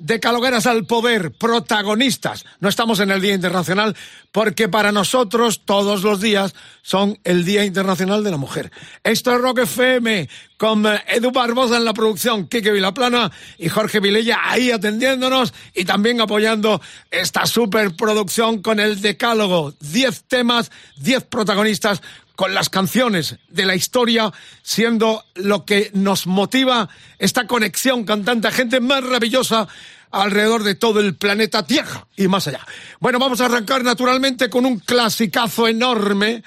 decalogueras al poder, protagonistas. No estamos en el Día Internacional porque para nosotros todos los días son el Día Internacional de la Mujer. Esto es Rock FM con eh, Edu Barbosa en la producción, Kike Vilaplana y Jorge Vilella ahí atendiéndonos y también apoyando esta superproducción con el decálogo. Diez temas, diez protagonistas con las canciones de la historia siendo lo que nos motiva esta conexión con tanta gente maravillosa alrededor de todo el planeta Tierra y más allá. Bueno, vamos a arrancar naturalmente con un clasicazo enorme.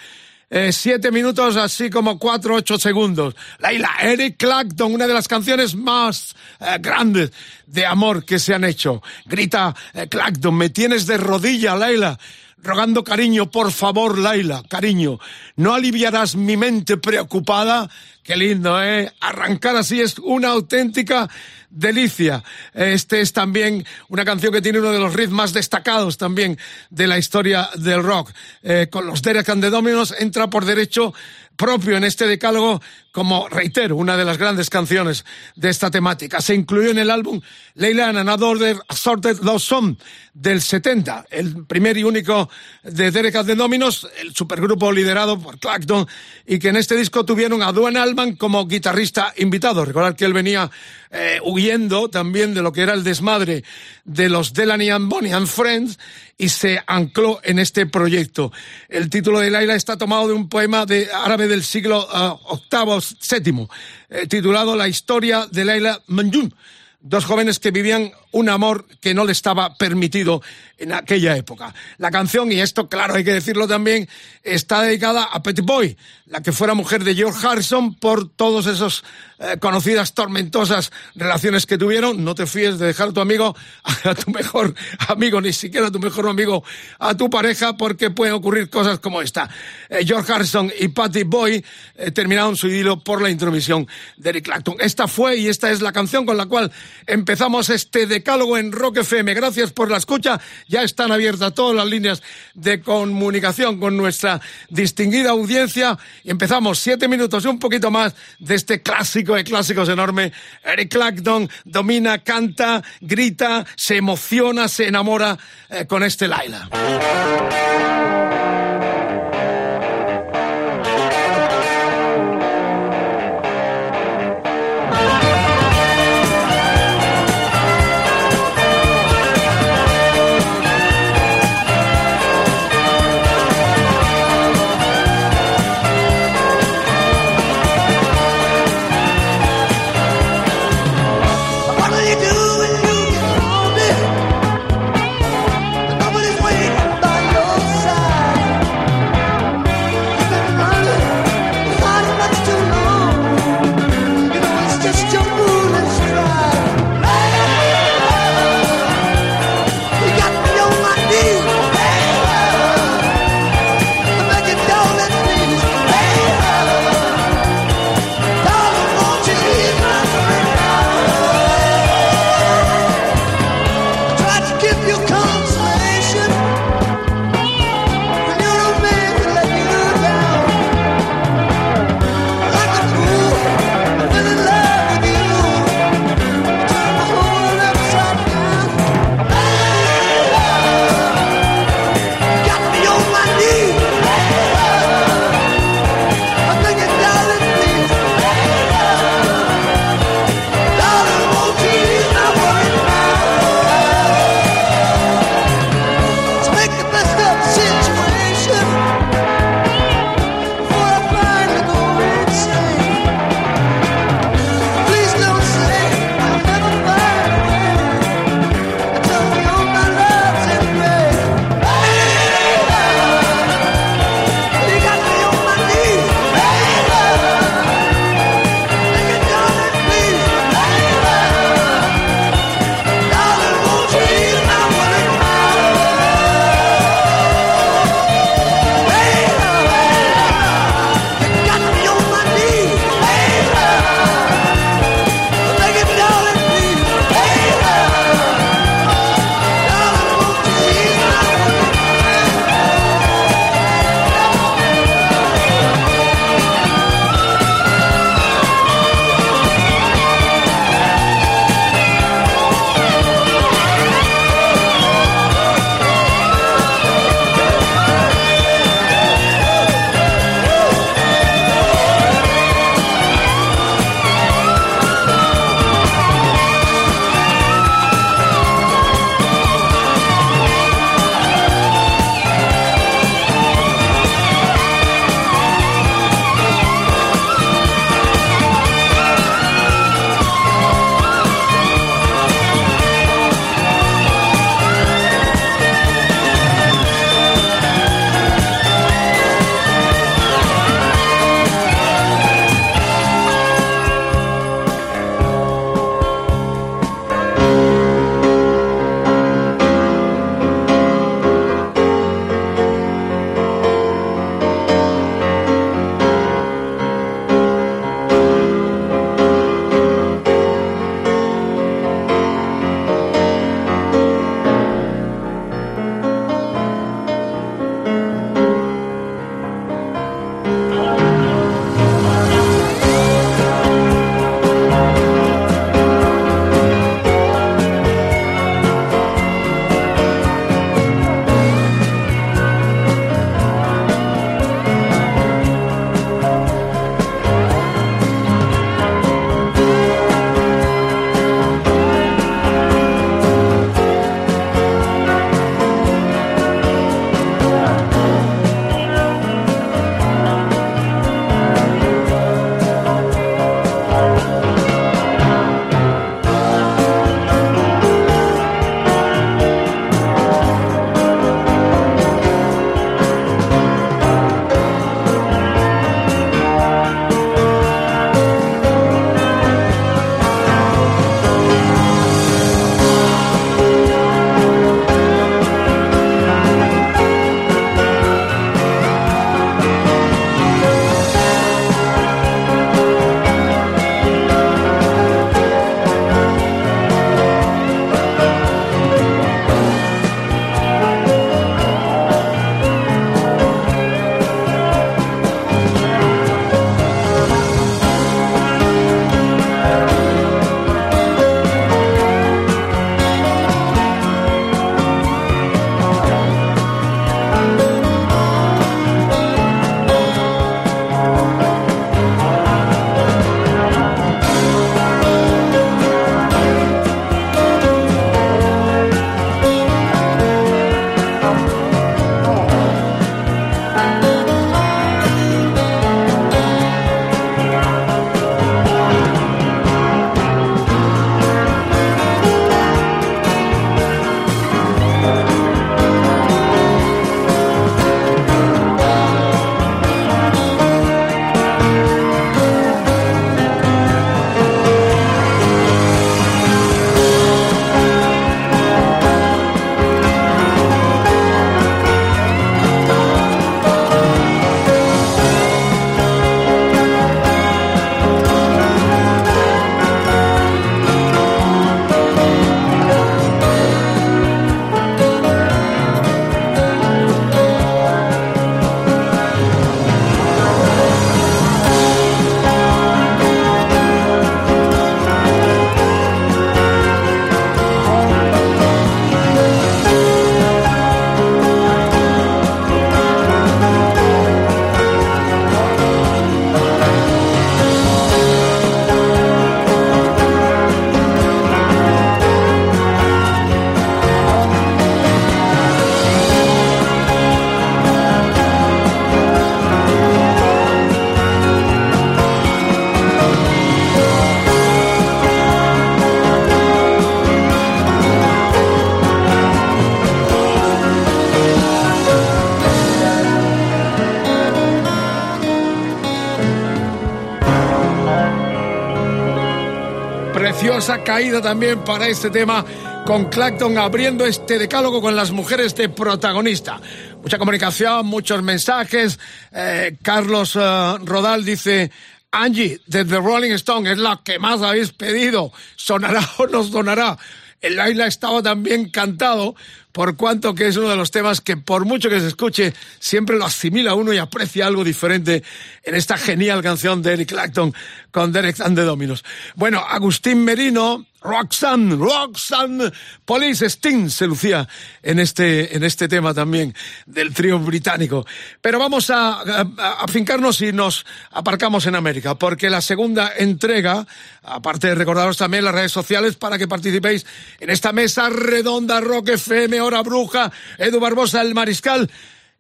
Eh, siete minutos, así como cuatro, ocho segundos. Laila, Eric Clapton, una de las canciones más eh, grandes de amor que se han hecho. Grita eh, Clapton, me tienes de rodilla, Laila rogando cariño, por favor, Laila, cariño, ¿no aliviarás mi mente preocupada? Qué lindo, ¿eh? Arrancar así es una auténtica delicia. Este es también una canción que tiene uno de los ritmos más destacados también de la historia del rock. Eh, con los Derek and the Dominos entra por derecho propio en este decálogo como, reitero, una de las grandes canciones de esta temática. Se incluyó en el álbum Leila and Another Assorted Love Song del 70, el primer y único de Derek and the Dominos, el supergrupo liderado por Clacton, y que en este disco tuvieron a Duane Allman como guitarrista invitado. Recordar que él venía eh, huyendo también de lo que era el desmadre de los Delany and Bonnie and Friends y se ancló en este proyecto. El título de Laila está tomado de un poema de árabe del siglo VIII, VII, eh, titulado La historia de Laila Manjun dos jóvenes que vivían un amor que no le estaba permitido en aquella época. La canción, y esto claro hay que decirlo también, está dedicada a Petit Boy, la que fuera mujer de George Harrison por todos esos eh, conocidas tormentosas relaciones que tuvieron. No te fíes de dejar a tu amigo a tu mejor amigo, ni siquiera a tu mejor amigo, a tu pareja, porque pueden ocurrir cosas como esta. Eh, George Harrison y Patty Boy eh, terminaron su idilio por la intromisión de Eric Clapton. Esta fue y esta es la canción con la cual empezamos este decálogo en Rock FM. Gracias por la escucha. Ya están abiertas todas las líneas de comunicación con nuestra distinguida audiencia. Empezamos siete minutos y un poquito más de este clásico de clásicos enorme. Eric Clapton domina, canta, grita, se emociona, se enamora eh, con este Laila. Gloriosa caída también para este tema con Clacton abriendo este decálogo con las mujeres de protagonista. Mucha comunicación, muchos mensajes. Eh, Carlos eh, Rodal dice, Angie, de The Rolling Stone es la que más habéis pedido. ¿Sonará o no sonará? Laila estaba también cantado, por cuanto que es uno de los temas que por mucho que se escuche, siempre lo asimila uno y aprecia algo diferente en esta genial canción de Eric Clapton con Derek and the Dominos. Bueno, Agustín Merino, Roxanne, Roxanne, Police Sting se lucía en este, en este tema también del trío británico. Pero vamos a, a, fincarnos y nos aparcamos en América, porque la segunda entrega, aparte de recordaros también las redes sociales para que participéis en esta mesa redonda Rock FM, Hora Bruja, Edu Barbosa, el Mariscal,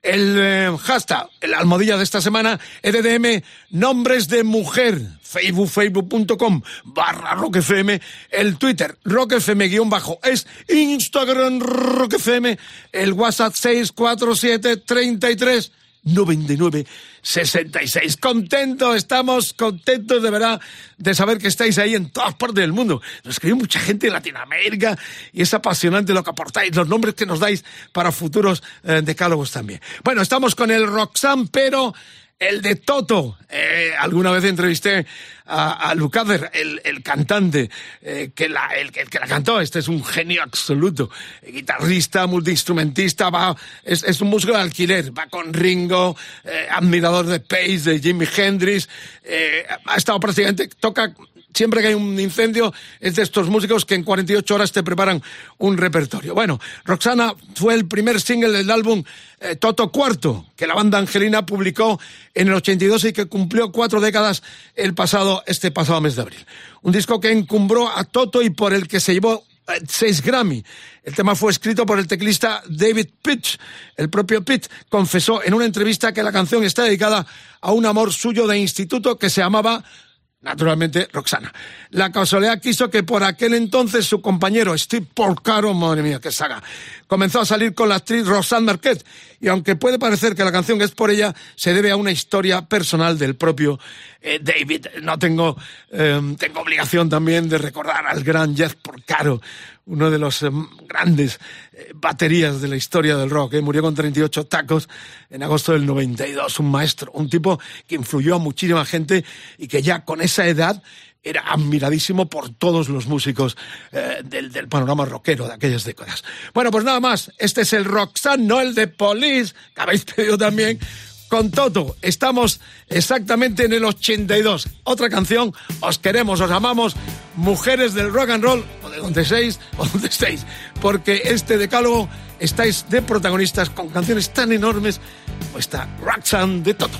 el eh, hashtag, el almohadilla de esta semana, EDDM, nombres de mujer, facebook, facebook.com barra rockfm, el Twitter, rockfm guion bajo, es Instagram rockfm, el WhatsApp 647 33 99 66. Contento, estamos contentos de verdad de saber que estáis ahí en todas partes del mundo. Nos escribe mucha gente de Latinoamérica y es apasionante lo que aportáis, los nombres que nos dais para futuros eh, decálogos también. Bueno, estamos con el Roxanne, pero el de Toto. Eh, alguna vez entrevisté a, a Lucader, el, el cantante eh, que, la, el, el, que la cantó. Este es un genio absoluto. Guitarrista, multiinstrumentista, va, es, es un músico de alquiler. Va con Ringo, eh, admirador de Pace, de Jimi Hendrix. Eh, ha estado prácticamente, toca siempre que hay un incendio, es de estos músicos que en 48 horas te preparan un repertorio. Bueno, Roxana fue el primer single del álbum eh, Toto Cuarto, que la banda Angelina publicó en el 82 y que cumplió cuatro décadas el pasado, este pasado mes de abril. Un disco que encumbró a Toto y por el que se llevó eh, seis Grammy. El tema fue escrito por el teclista David Pitt. El propio Pitt confesó en una entrevista que la canción está dedicada a un amor suyo de instituto que se llamaba naturalmente Roxana. La casualidad quiso que por aquel entonces su compañero Steve Porcaro, madre mía, qué saga, comenzó a salir con la actriz Roxanne Marquette y aunque puede parecer que la canción es por ella, se debe a una historia personal del propio eh, David. No tengo, eh, tengo obligación también de recordar al gran Jeff Porcaro, uno de los eh, grandes eh, baterías de la historia del rock. ¿eh? Murió con 38 tacos en agosto del 92, un maestro, un tipo que influyó a muchísima gente y que ya con esa edad era admiradísimo por todos los músicos eh, del, panorama rockero de aquellas décadas. Bueno, pues nada más, este es el Roxanne, no el de Police, que habéis pedido también, con Toto. Estamos exactamente en el 82. Otra canción, os queremos, os amamos, mujeres del rock and roll, o de donde seis, o donde estéis, porque este decálogo estáis de protagonistas con canciones tan enormes como esta Roxanne de Toto.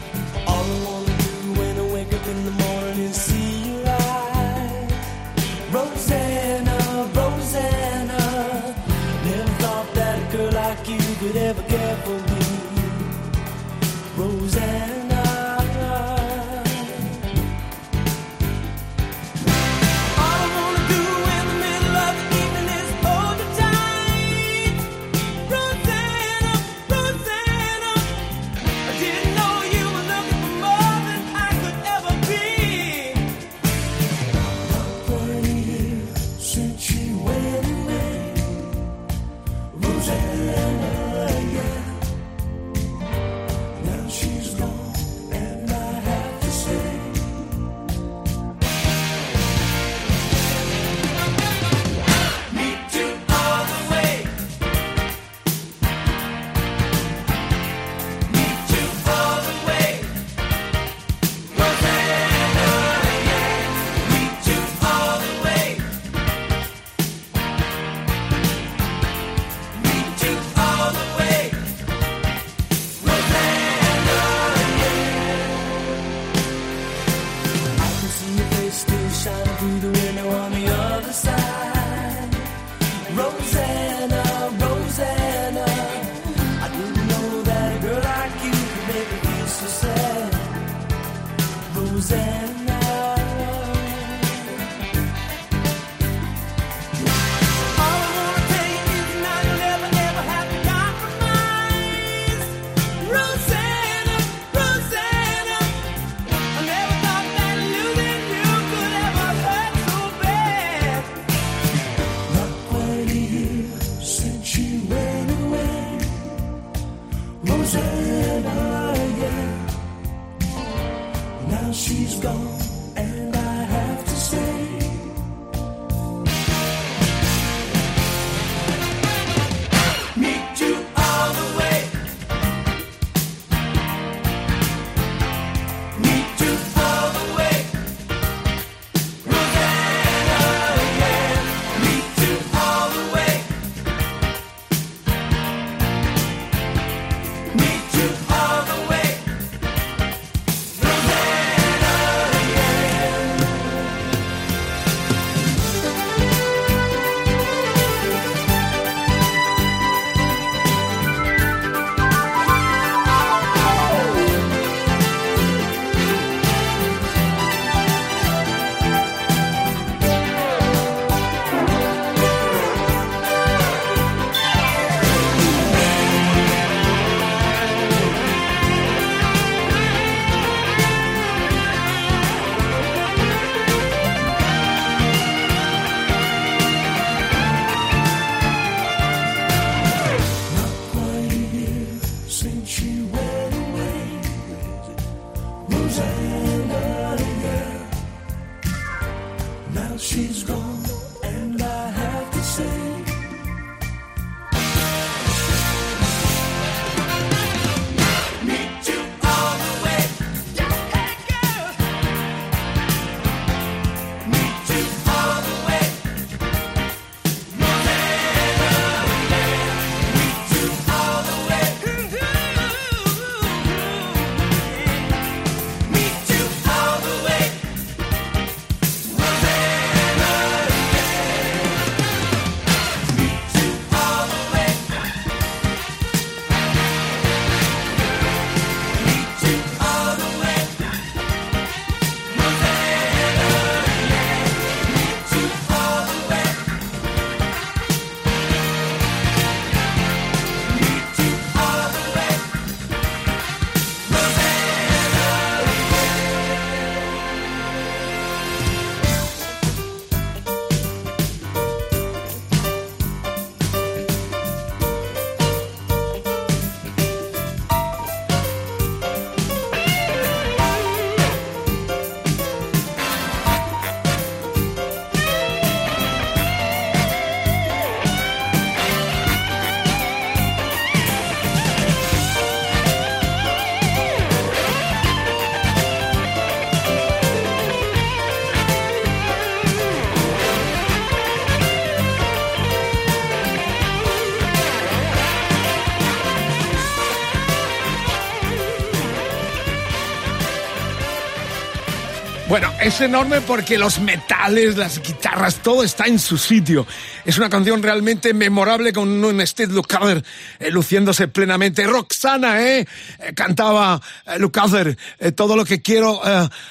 Bueno, es enorme porque los metales, las guitarras, todo está en su sitio. Es una canción realmente memorable con un Steve Lukather eh, luciéndose plenamente. Roxana, ¿eh? Eh, cantaba eh, Lukather. eh, todo lo que quiero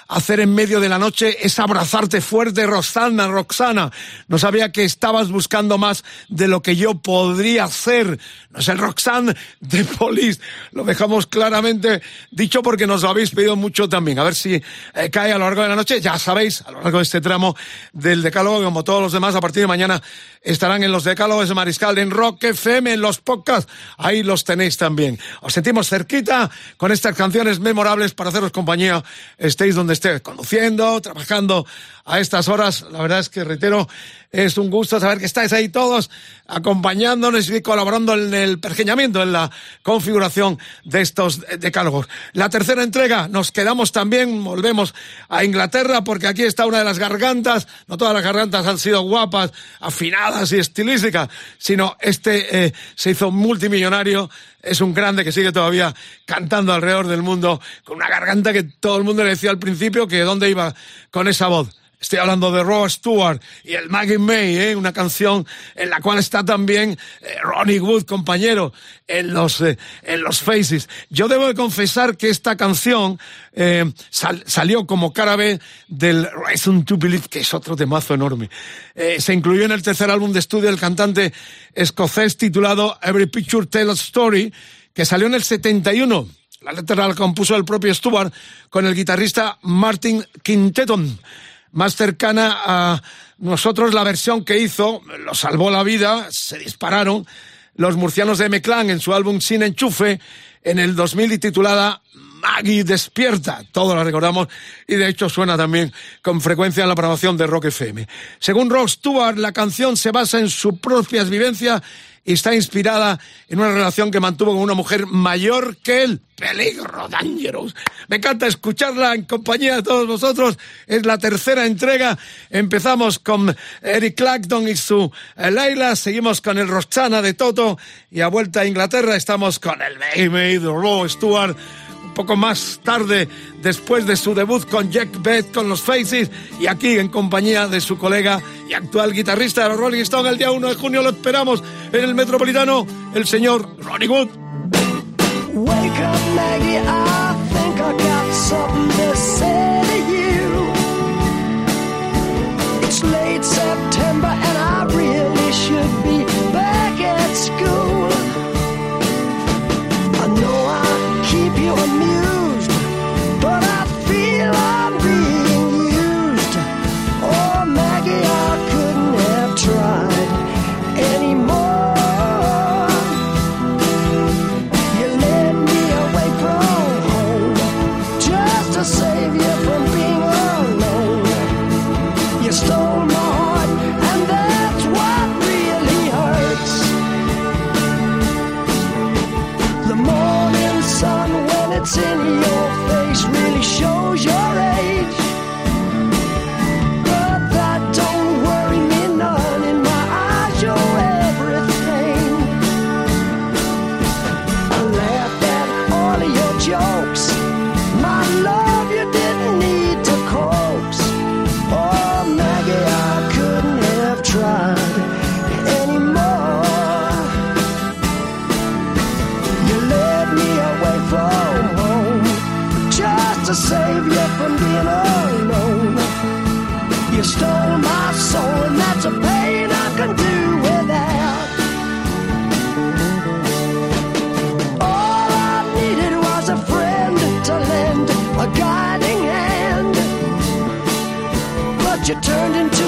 hacer en medio de la noche es abrazarte fuerte, Roxana, Roxana. No sabía que estabas buscando más de lo que yo podría hacer. No es el Roxanne de Police. Lo dejamos claramente dicho porque nos lo habéis pedido mucho también. A ver si cae a lo largo de la noche. Ya sabéis, a lo largo de este tramo del Decálogo, como todos los demás, a partir de mañana estarán en los Decálogos de Mariscal, en Rock FM, en los podcasts. Ahí los tenéis también. Os sentimos cerquita con estas canciones memorables para haceros compañía. Estéis donde estéis, conduciendo, trabajando a estas horas. La verdad es que, reitero, es un gusto saber que estáis ahí todos acompañándonos y colaborando en el pergeñamiento, en la configuración de estos decálogos. La tercera entrega, nos quedamos también, volvemos a Inglaterra, porque aquí está una de las gargantas, no todas las gargantas han sido guapas, afinadas y estilísticas, sino este eh, se hizo multimillonario, es un grande que sigue todavía cantando alrededor del mundo, con una garganta que todo el mundo le decía al principio que dónde iba con esa voz. Estoy hablando de Rod Stewart y el Maggie May, ¿eh? una canción en la cual está también eh, Ronnie Wood, compañero, en los, eh, en los Faces. Yo debo de confesar que esta canción eh, sal- salió como cara B del Reason to Believe, que es otro temazo enorme. Se incluyó en el tercer álbum de estudio del cantante escocés titulado Every Picture Tells a Story, que salió en el 71. La letra la compuso el propio Stewart con el guitarrista Martin Quinteton más cercana a nosotros la versión que hizo, lo salvó la vida, se dispararon los murcianos de M-Clan en su álbum Sin Enchufe en el 2000 y titulada Maggie despierta. Todos la recordamos y de hecho suena también con frecuencia en la programación de Rock FM. Según Rock Stewart, la canción se basa en sus propias vivencias y está inspirada en una relación que mantuvo con una mujer mayor que él. Peligro, dangerous. Me encanta escucharla en compañía de todos vosotros. Es la tercera entrega. Empezamos con Eric Clapton y su eh, Laila. Seguimos con el Roxana de Toto. Y a vuelta a Inglaterra estamos con el Mayday de Roe Stewart poco más tarde, después de su debut con Jack Beck con los Faces, y aquí en compañía de su colega y actual guitarrista de Rolling Stones, el día 1 de junio lo esperamos en el Metropolitano, el señor Ronnie Wood. From being alone. You stole my soul, and that's a pain I can do without. All I needed was a friend to lend a guiding hand. But you turned into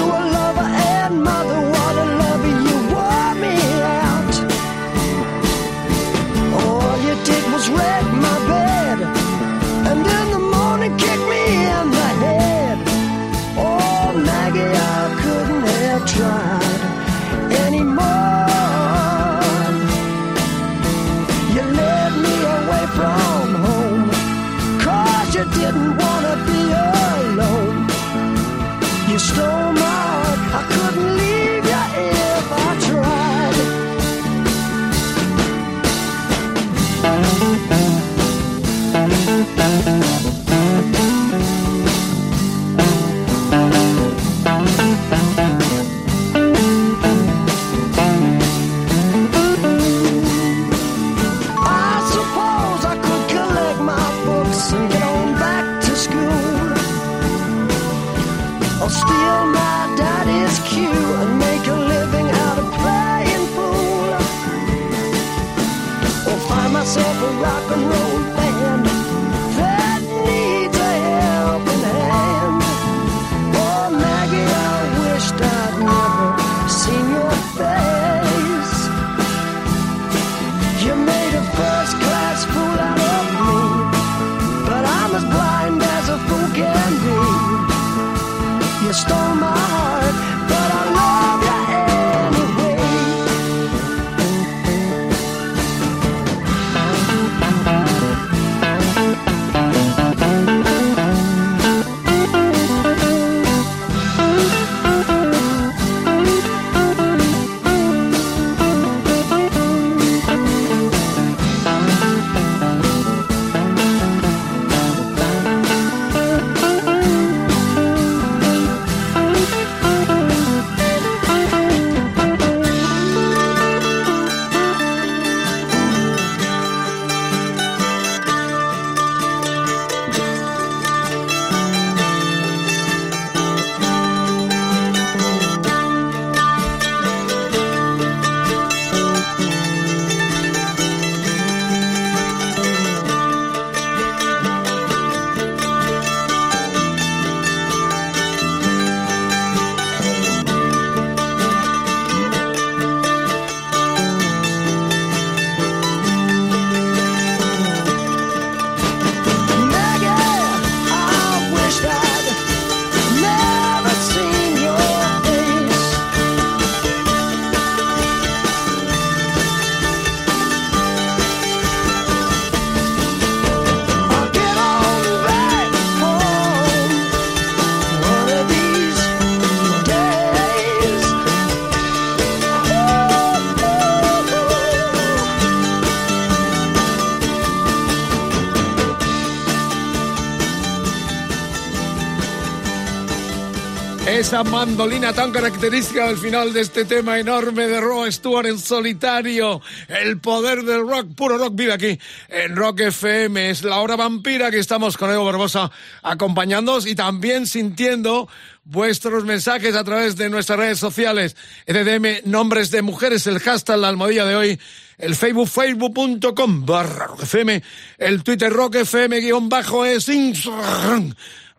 esa mandolina tan característica del final de este tema enorme de Roy Stewart en solitario. El poder del rock, puro rock vive aquí en Rock FM. Es la hora vampira que estamos con Evo Barbosa acompañándonos y también sintiendo vuestros mensajes a través de nuestras redes sociales. EDM Nombres de Mujeres, el hashtag la almohadilla de hoy, el Facebook, facebook.com barra FM, el Twitter Rock FM guion bajo es.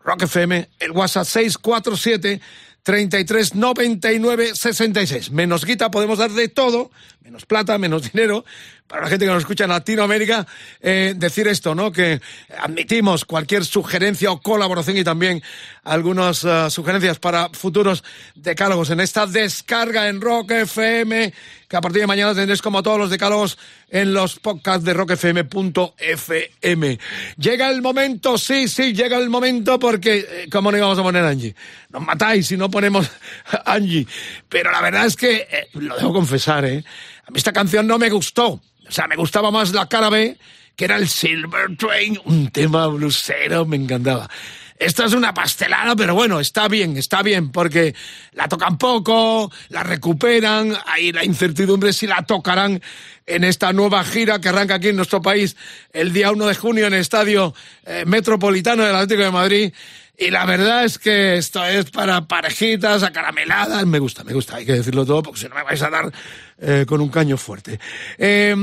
Rock FM, el WhatsApp 647 33 99 66. Menos guita podemos dar de todo, menos plata, menos dinero. Para la gente que nos escucha en Latinoamérica, eh, decir esto, ¿no? Que admitimos cualquier sugerencia o colaboración y también algunas uh, sugerencias para futuros decálogos en esta descarga en Rock FM, que a partir de mañana tendréis como todos los decálogos en los podcasts de rockfm.fm. Llega el momento, sí, sí, llega el momento porque, eh, ¿cómo no íbamos a poner Angie? Nos matáis si no ponemos Angie. Pero la verdad es que, eh, lo debo confesar, ¿eh? A mí esta canción no me gustó. O sea, me gustaba más la cara B, que era el Silver Train, un tema blusero, me encantaba. Esto es una pastelada, pero bueno, está bien, está bien, porque la tocan poco, la recuperan, hay la incertidumbre si la tocarán en esta nueva gira que arranca aquí en nuestro país el día 1 de junio en el Estadio eh, Metropolitano del Atlético de Madrid. Y la verdad es que esto es para parejitas, acarameladas. Me gusta, me gusta, hay que decirlo todo, porque si no me vais a dar eh, con un caño fuerte. Eh,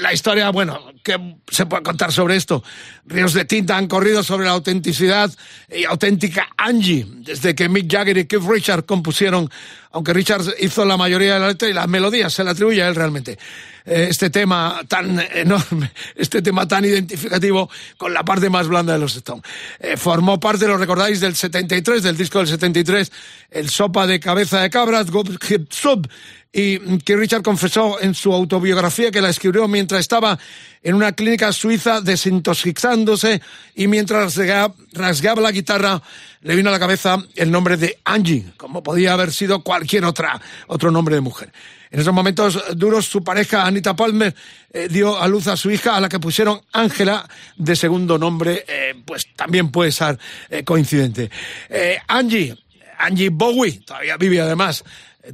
la historia, bueno, ¿qué se puede contar sobre esto? Ríos de tinta han corrido sobre la autenticidad y auténtica Angie, desde que Mick Jagger y Keith Richards compusieron, aunque Richards hizo la mayoría de la letra y las melodías se le atribuye a él realmente. Eh, este tema tan enorme, este tema tan identificativo con la parte más blanda de los Stones. Eh, formó parte, lo recordáis, del 73, del disco del 73, el Sopa de Cabeza de Cabras, Go Hip Sub, y que Richard confesó en su autobiografía que la escribió mientras estaba en una clínica suiza desintoxizándose y mientras rasgaba la guitarra le vino a la cabeza el nombre de Angie, como podía haber sido cualquier otra, otro nombre de mujer. En esos momentos duros, su pareja Anita Palmer eh, dio a luz a su hija, a la que pusieron Ángela de segundo nombre, eh, pues también puede ser eh, coincidente. Angie, Angie Bowie, todavía vive además.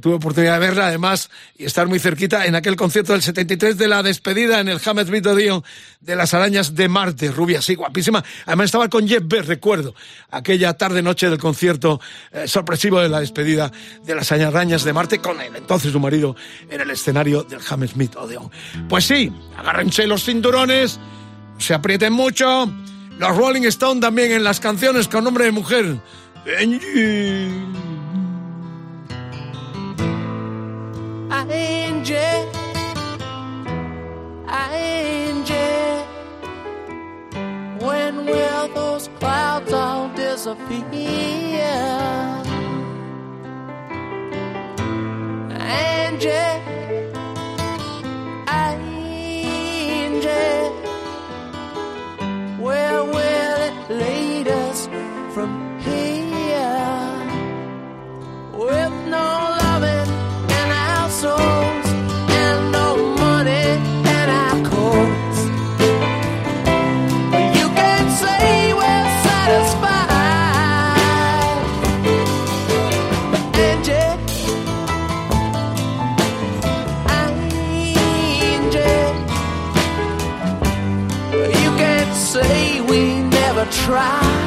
Tuve oportunidad de verla, además, y estar muy cerquita en aquel concierto del 73 de la despedida en el Hammersmith Odeon de las arañas de Marte, rubia, así, guapísima. Además estaba con Jeff Beck, recuerdo, aquella tarde-noche del concierto eh, sorpresivo de la despedida de las arañas de Marte con el entonces su marido en el escenario del Hammersmith Odeon. Pues sí, agárrense los cinturones, se aprieten mucho. Los Rolling Stone también en las canciones con nombre de mujer. Angie, when will those clouds all disappear? Angie, try.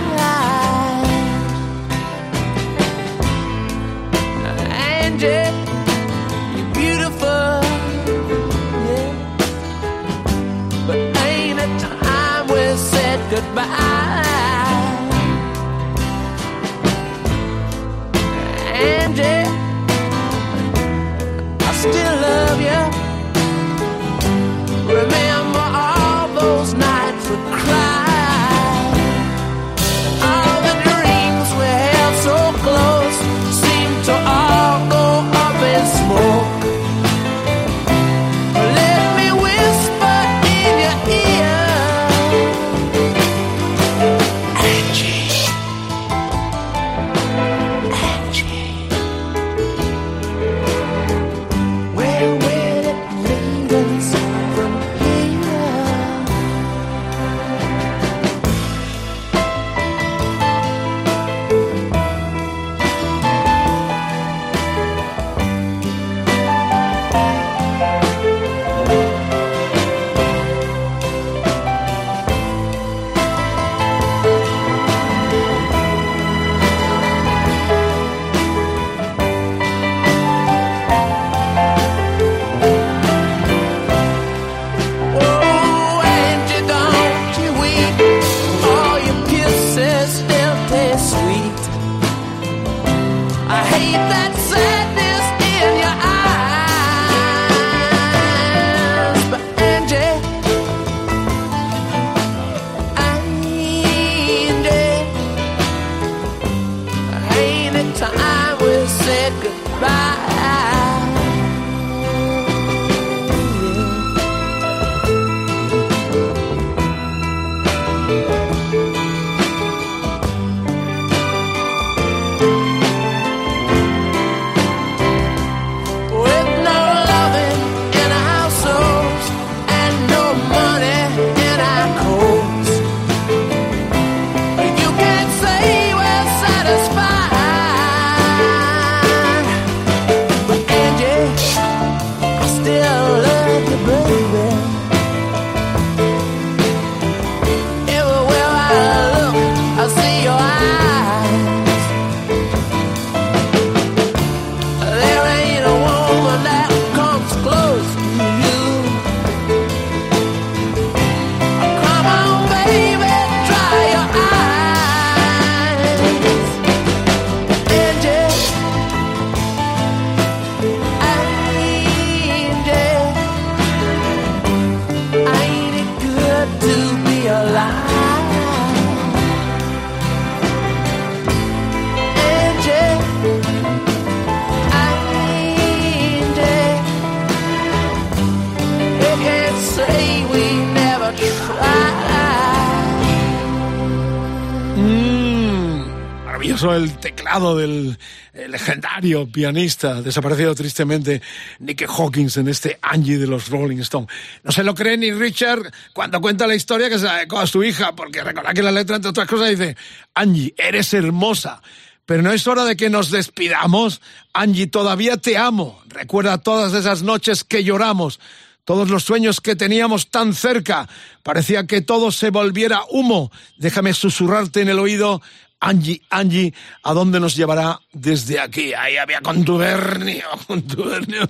Legendario pianista, desaparecido tristemente, Nicky Hawkins en este Angie de los Rolling Stones. No se lo cree ni Richard cuando cuenta la historia que se la a su hija, porque recuerda que la letra, entre otras cosas, dice, Angie, eres hermosa. Pero no es hora de que nos despidamos. Angie, todavía te amo. Recuerda todas esas noches que lloramos todos los sueños que teníamos tan cerca. Parecía que todo se volviera humo. Déjame susurrarte en el oído. Angie, Angie, ¿a dónde nos llevará desde aquí? Ahí había contubernio, contubernio.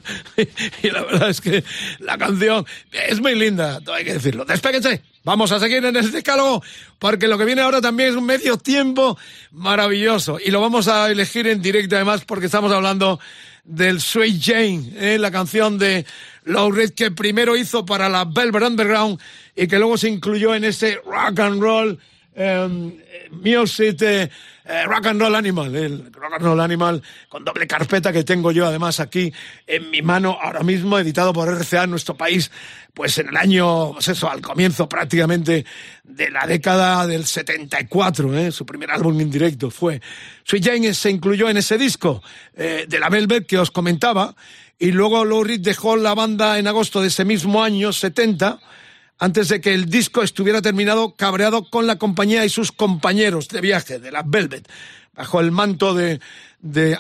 Y la verdad es que la canción es muy linda, todo hay que decirlo. Despéguense. Vamos a seguir en el decálogo porque lo que viene ahora también es un medio tiempo maravilloso y lo vamos a elegir en directo además porque estamos hablando del Sweet Jane, ¿eh? la canción de Lou Reed que primero hizo para la Velvet Underground y que luego se incluyó en ese rock and roll um, music eh, rock and roll animal, el rock and roll animal con doble carpeta que tengo yo además aquí en mi mano ahora mismo, editado por RCA en nuestro país, pues en el año, pues eso, al comienzo prácticamente de la década del 74, ¿eh? su primer álbum en directo fue. Sweet Jane se incluyó en ese disco eh, de la Velvet que os comentaba, y luego Lou dejó la banda en agosto de ese mismo año, 70, antes de que el disco estuviera terminado, cabreado con la compañía y sus compañeros de viaje, de la Velvet, bajo el manto de,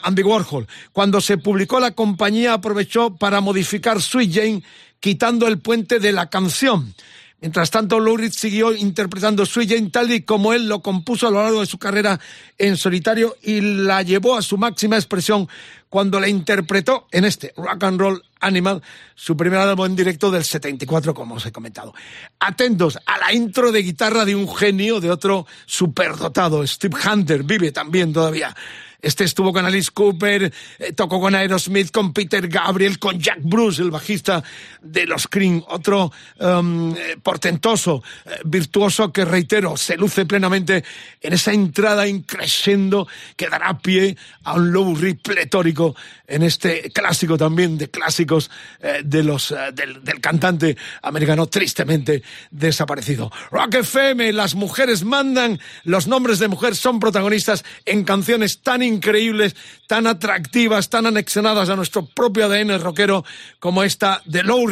Andy Warhol. Cuando se publicó, la compañía aprovechó para modificar Sweet Jane, quitando el puente de la canción. Mientras tanto, Lou Reed siguió interpretando Sweet Jane tal y como él lo compuso a lo largo de su carrera en solitario y la llevó a su máxima expresión cuando la interpretó en este Rock and Roll Animal, su primer álbum en directo del 74, como os he comentado. Atentos a la intro de guitarra de un genio, de otro superdotado, Steve Hunter, vive también todavía. Este estuvo con Alice Cooper, eh, tocó con Aerosmith, con Peter Gabriel, con Jack Bruce, el bajista de los Cream, otro um, eh, portentoso, eh, virtuoso que, reitero, se luce plenamente en esa entrada increciendo que dará pie a un Reed pletórico en este clásico también de clásicos eh, de los, eh, del, del cantante americano tristemente desaparecido. Rock FM, las mujeres mandan, los nombres de mujer son protagonistas en canciones tan increíbles, tan atractivas, tan anexionadas a nuestro propio ADN rockero como esta de Lou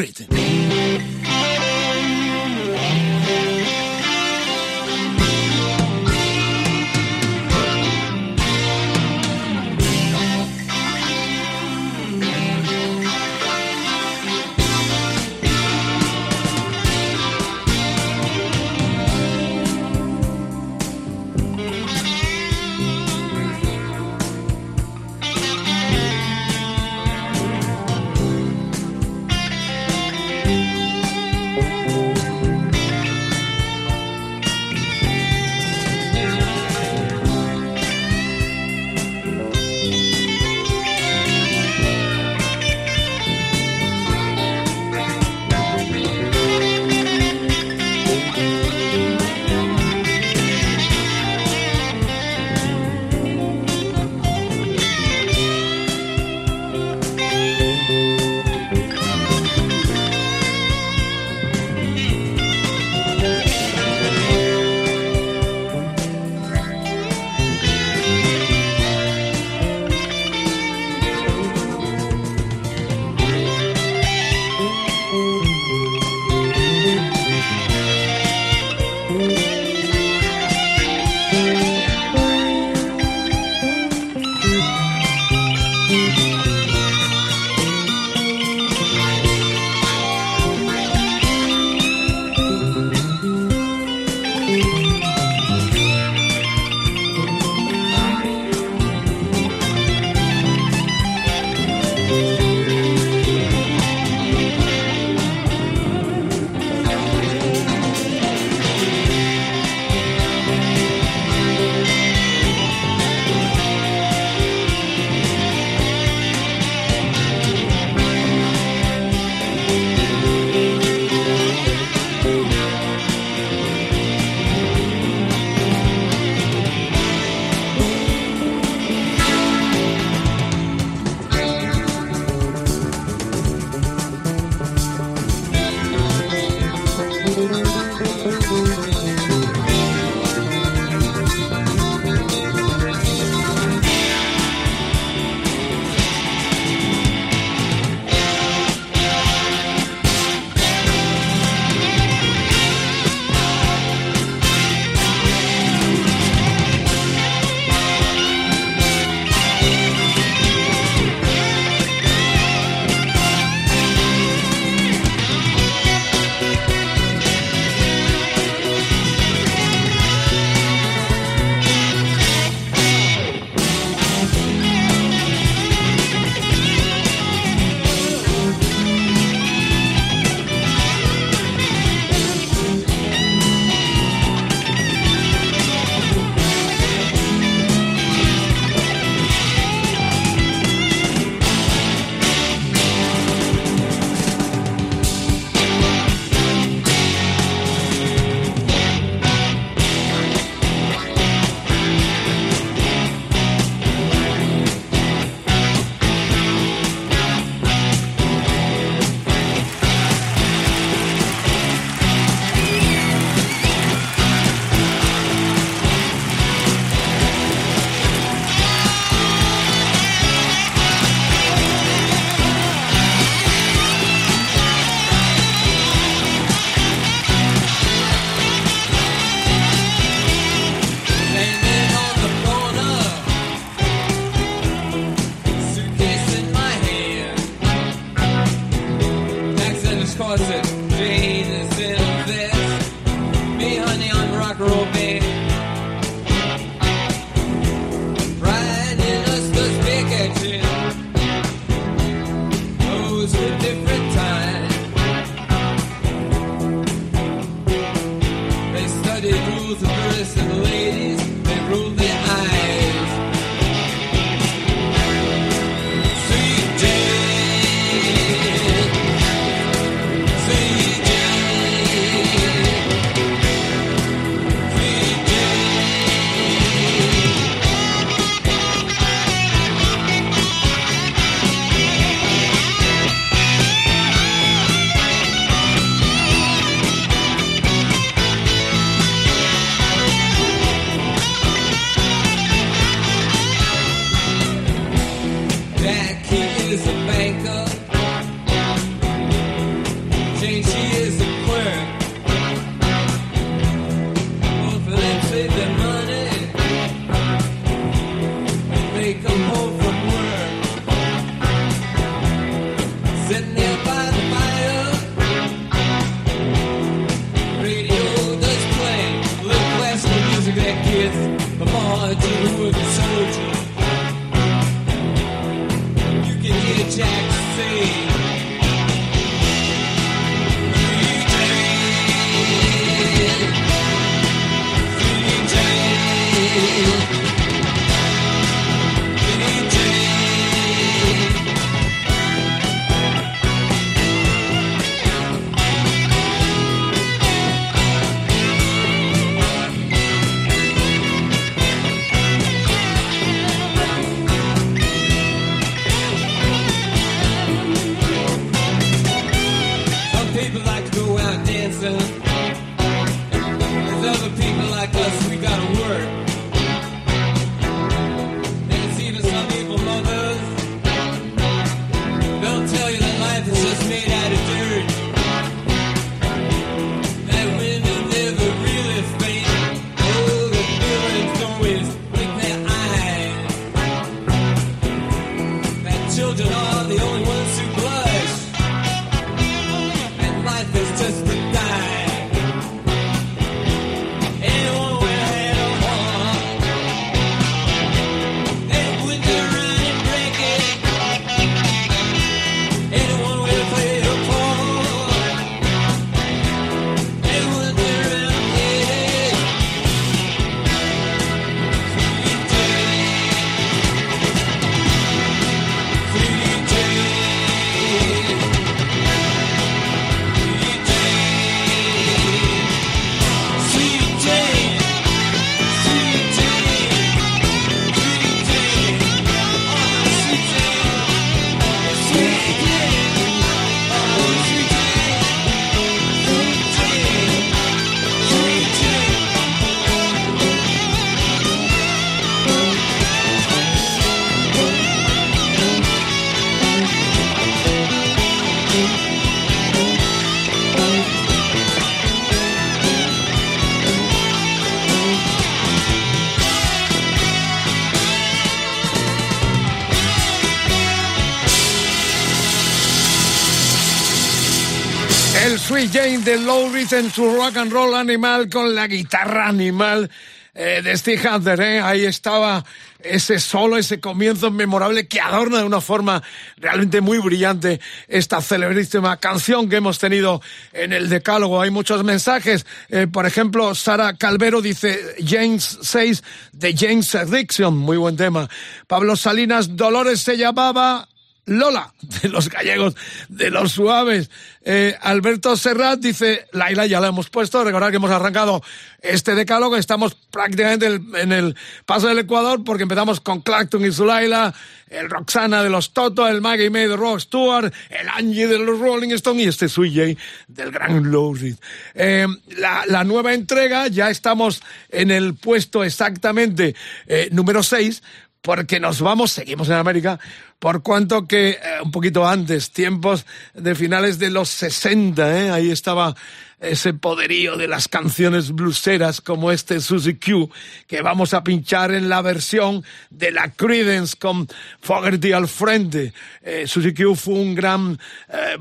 de Lowry en su rock and roll animal con la guitarra animal eh, de Steve Hunter. ¿eh? Ahí estaba ese solo, ese comienzo memorable que adorna de una forma realmente muy brillante esta celebrísima canción que hemos tenido en el Decálogo. Hay muchos mensajes. Eh, por ejemplo, Sara Calvero dice James 6 de James Addiction. Muy buen tema. Pablo Salinas, Dolores se llamaba Lola, de los gallegos, de los suaves. Eh, Alberto Serrat dice, Laila ya la hemos puesto, recordad que hemos arrancado este decálogo, estamos prácticamente en el paso del Ecuador porque empezamos con Clacton y su Laila, el Roxana de los Toto, el Maggie May de Rock Stewart, el Angie de los Rolling Stones y este Jane del Gran Low Reed. Eh, la, la nueva entrega, ya estamos en el puesto exactamente eh, número 6, porque nos vamos, seguimos en América, por cuanto que eh, un poquito antes, tiempos de finales de los 60, ¿eh? ahí estaba ese poderío de las canciones blueseras como este Suzy Q, que vamos a pinchar en la versión de la Creedence con Fogerty al frente. Eh, Q fue un gran eh,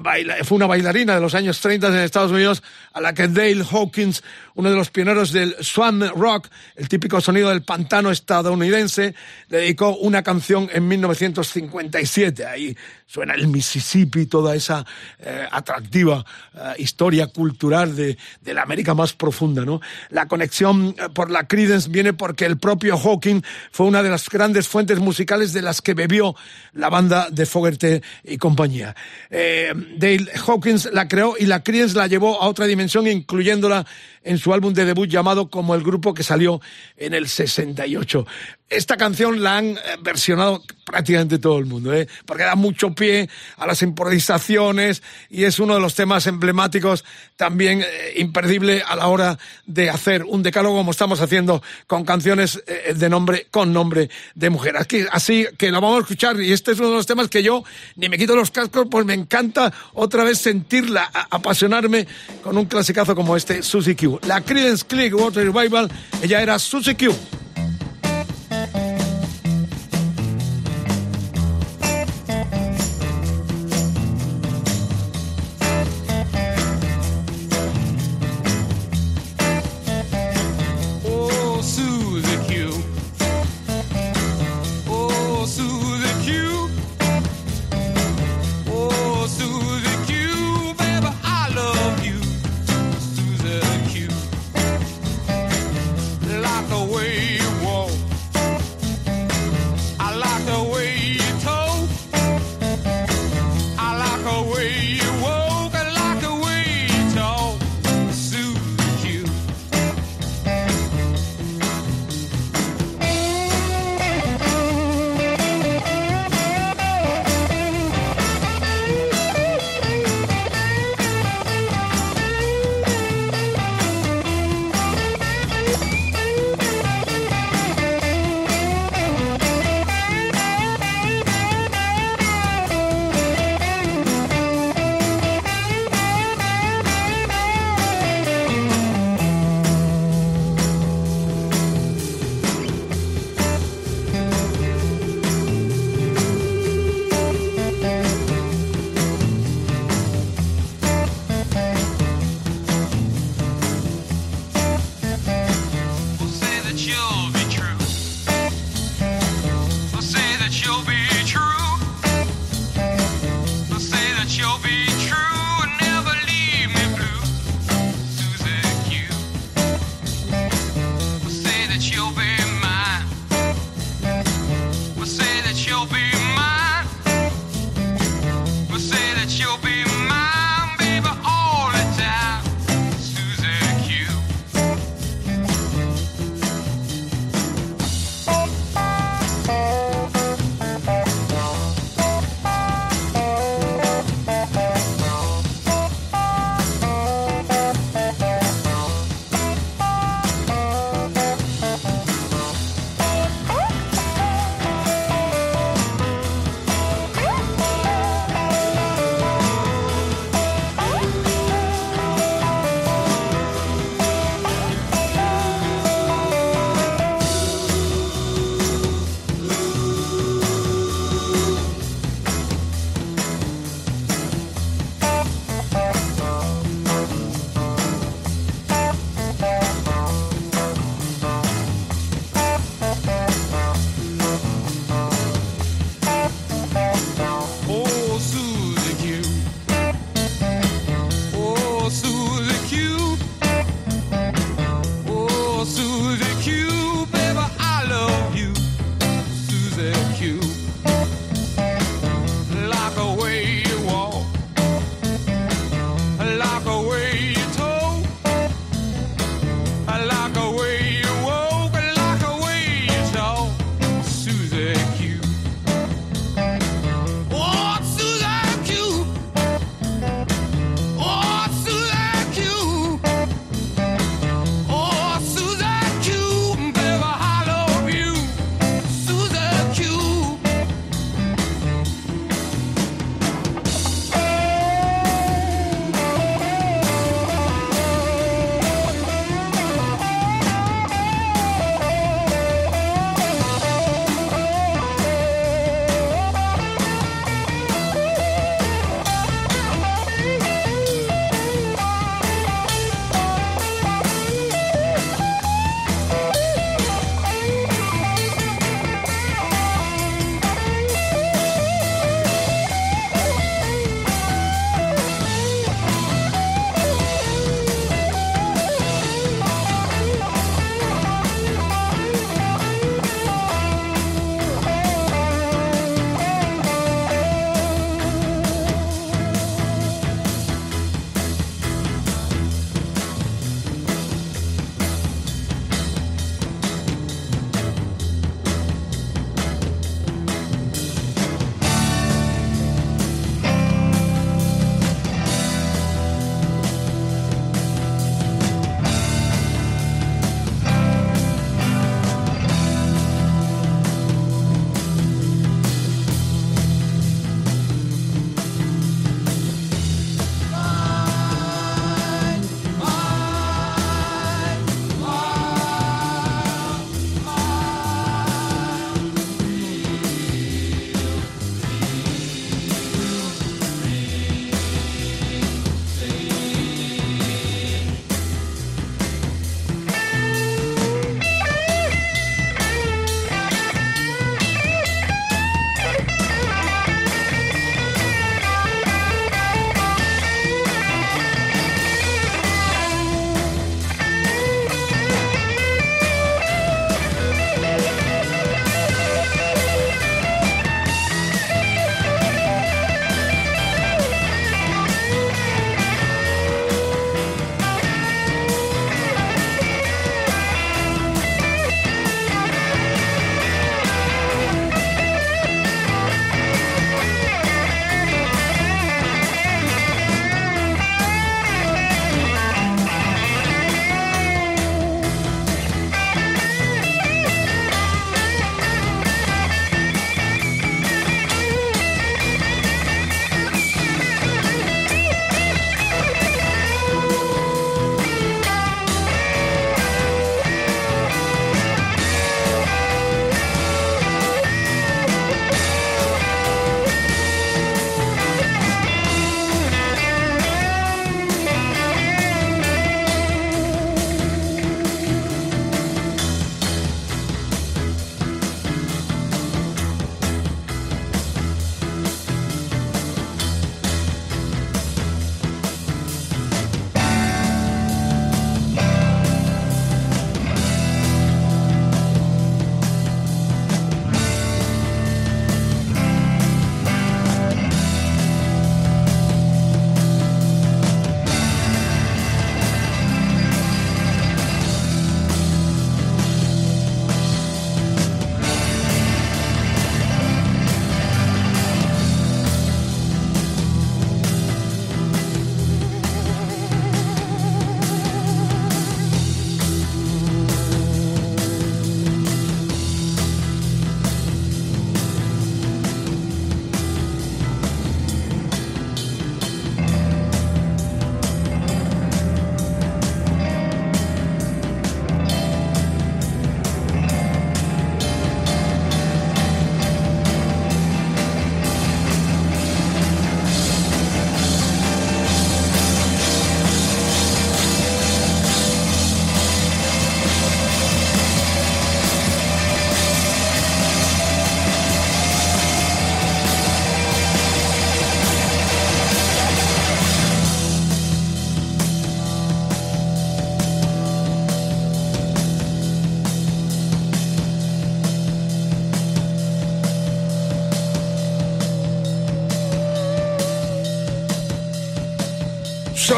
una bailarina de los años 30 en Estados Unidos a la que Dale Hawkins, uno de los pioneros del swan rock, el típico sonido del pantano estadounidense, dedicó una canción en 1957. Ahí suena el Mississippi, toda esa eh, atractiva eh, historia cultural de la América más profunda, ¿no? La conexión eh, por la Creedence viene porque el propio Hawking fue una de las grandes fuentes musicales de las que bebió la banda de Fogerty y compañía. Eh, Dale Hawkins la creó y la Creedence la llevó a otra dimensión, incluyéndola en su álbum de debut llamado como el grupo que salió en el 68. Esta canción la han eh, versionado prácticamente todo el mundo, ¿eh? porque da mucho pie a las improvisaciones y es uno de los temas emblemáticos también eh, imperdible a la hora de hacer un decálogo como estamos haciendo con canciones eh, de nombre con nombre de mujer. Aquí, así que la vamos a escuchar y este es uno de los temas que yo ni me quito los cascos, pues me encanta otra vez sentirla, apasionarme con un clasicazo como este, Susie Q. La Creedence Clearwater Revival, ella era Susie Q.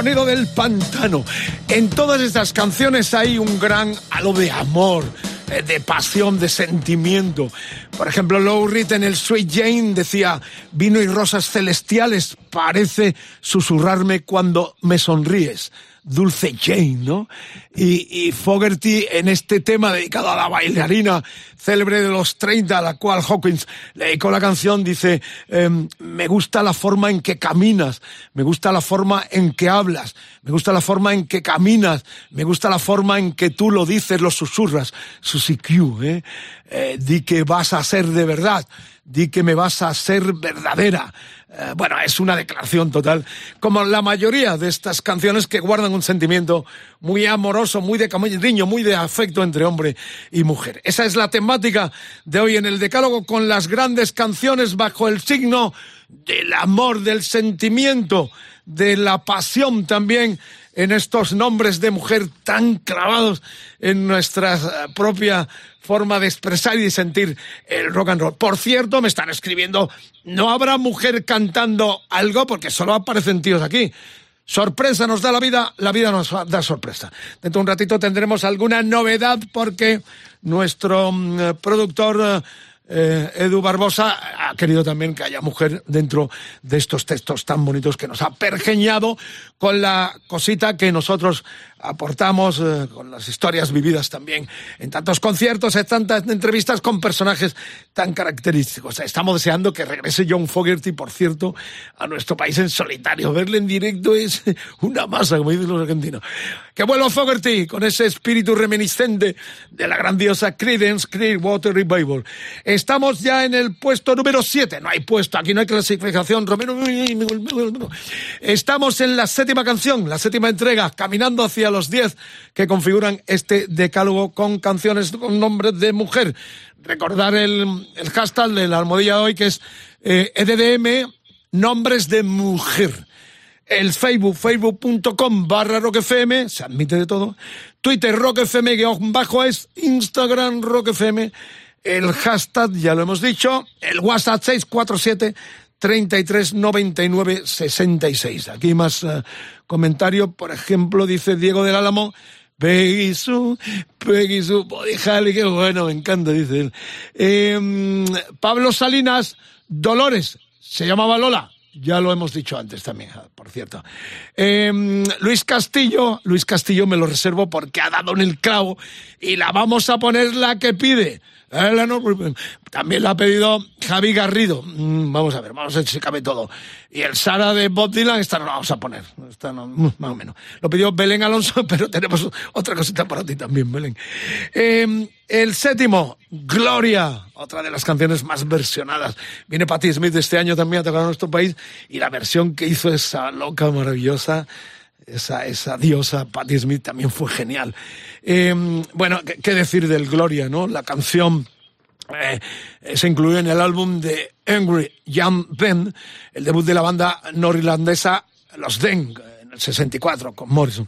sonido del pantano. En todas estas canciones hay un gran halo de amor, eh, de pasión, de sentimiento. Por ejemplo, Low Reed en el Sweet Jane decía, vino y rosas celestiales, parece susurrarme cuando me sonríes. Dulce Jane, ¿no? Y, y Fogerty en este tema dedicado a la bailarina célebre de los 30, a la cual Hawkins le dedicó la canción, dice, em, me gusta la forma en que caminas, me gusta la forma en que hablas, me gusta la forma en que caminas, me gusta la forma en que tú lo dices, lo susurras, Susie Q, ¿eh? Eh, di que vas a ser de verdad, di que me vas a ser verdadera. Eh, bueno, es una declaración total, como la mayoría de estas canciones que guardan un sentimiento muy amoroso, muy de cariño, muy de afecto entre hombre y mujer. Esa es la temática de hoy en el Decálogo con las grandes canciones bajo el signo del amor, del sentimiento, de la pasión también en estos nombres de mujer tan clavados en nuestra eh, propia forma de expresar y de sentir el rock and roll. Por cierto, me están escribiendo, no habrá mujer cantando algo porque solo aparecen tíos aquí. Sorpresa nos da la vida, la vida nos da sorpresa. Dentro de un ratito tendremos alguna novedad porque nuestro mm, productor eh, Edu Barbosa ha querido también que haya mujer dentro de estos textos tan bonitos que nos ha pergeñado con la cosita que nosotros aportamos, eh, con las historias vividas también en tantos conciertos, en tantas entrevistas con personajes tan característicos. Estamos deseando que regrese John Fogerty, por cierto, a nuestro país en solitario. Verle en directo es una masa, como dicen los argentinos. Que vuelva Fogerty con ese espíritu reminiscente de la grandiosa Creedence Clearwater Revival. Estamos ya en el puesto número 7. No hay puesto, aquí no hay clasificación. Romero. Estamos en la séptima canción, la séptima entrega, caminando hacia los 10 que configuran este decálogo con canciones con nombres de mujer. Recordar el, el hashtag de la almohadilla de hoy que es eh, EDDM, nombres de mujer. El Facebook, facebook.com barra roquefm, se admite de todo. Twitter, roquefm guion bajo es, Instagram, roquefm. El hashtag, ya lo hemos dicho, el WhatsApp 647 33 99 66. Aquí más eh, comentario, por ejemplo, dice Diego del Álamo, Peggy Sue, Peggy qué bueno, me encanta, dice él. Eh, Pablo Salinas, Dolores, se llamaba Lola. Ya lo hemos dicho antes también, por cierto. Eh, Luis Castillo, Luis Castillo me lo reservo porque ha dado en el clavo y la vamos a poner la que pide. Eh, no- también la ha pedido Javi Garrido. Mm, Vamos a ver, vamos a ver si cabe todo. Y el Sara de Bob Dylan, esta no la vamos a poner. Esta no, mm, más o menos. Lo pidió Belén Alonso, pero tenemos otra cosita para ti también, Belén. Eh, el séptimo, Gloria, otra de las canciones más versionadas. Viene Patti Smith este año también a tocar a nuestro país y la versión que hizo esa loca maravillosa esa, esa diosa Patti Smith también fue genial. Eh, bueno, ¿qué, qué decir del Gloria, no? La canción eh, se incluyó en el álbum de Angry Young Ben, el debut de la banda norirlandesa Los Den, en el 64, con Morrison.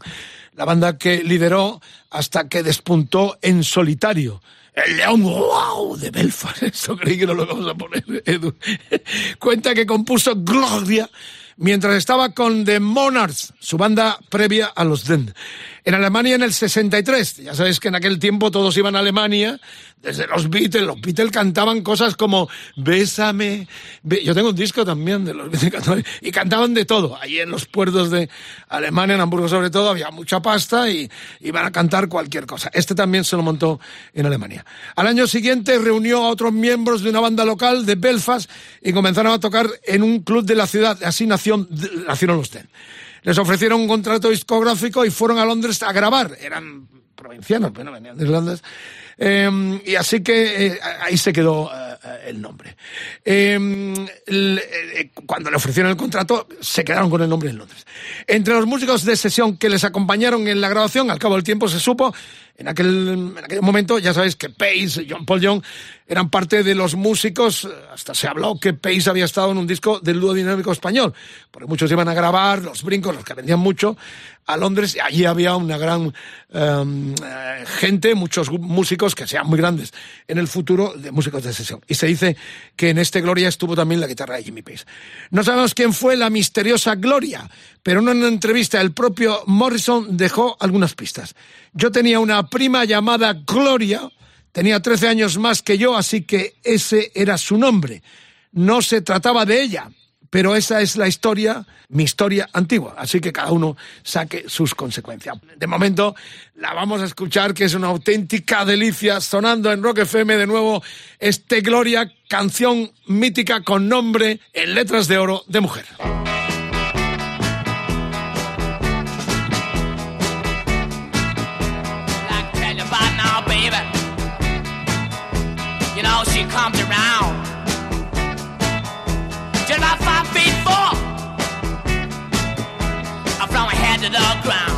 La banda que lideró hasta que despuntó en solitario. El León wow de Belfast. Esto creí que no lo vamos a poner, Edu. Cuenta que compuso Gloria mientras estaba con The Monarchs, su banda previa a los Den. En Alemania en el 63. Ya sabéis que en aquel tiempo todos iban a Alemania, desde los Beatles. Los Beatles cantaban cosas como Bésame. Be-". Yo tengo un disco también de los Beatles y cantaban de todo. Allí en los puertos de Alemania, en Hamburgo sobre todo, había mucha pasta y iban a cantar cualquier cosa. Este también se lo montó en Alemania. Al año siguiente reunió a otros miembros de una banda local de Belfast y comenzaron a tocar en un club de la ciudad. Así nació, nacieron los Den. Les ofrecieron un contrato discográfico y fueron a Londres a grabar. Eran provincianos, bueno, venían de Irlanda. Eh, y así que eh, ahí se quedó eh, el nombre. El- eh, cuando le ofrecieron el contrato, se quedaron con el nombre en Londres. Entre los músicos de sesión que les acompañaron en la grabación, al cabo del tiempo se supo, en aquel, en aquel momento, ya sabéis que Pace, John Paul Young, eran parte de los músicos, hasta se habló que Pace había estado en un disco del dúo dinámico español, porque muchos iban a grabar, los brincos, los que vendían mucho, a Londres y allí había una gran em, eh, gente, muchos músicos que sean muy grandes en el futuro de músicos de sesión. Y se dice que en este Gloria estuvo también la guitarra de Jimmy Page. No sabemos quién fue la misteriosa Gloria, pero en una entrevista el propio Morrison dejó algunas pistas. Yo tenía una prima llamada Gloria, tenía 13 años más que yo, así que ese era su nombre. No se trataba de ella, pero esa es la historia, mi historia antigua. Así que cada uno saque sus consecuencias. De momento la vamos a escuchar, que es una auténtica delicia, sonando en Rock FM de nuevo este Gloria, canción mítica con nombre en letras de oro de mujer. it all ground.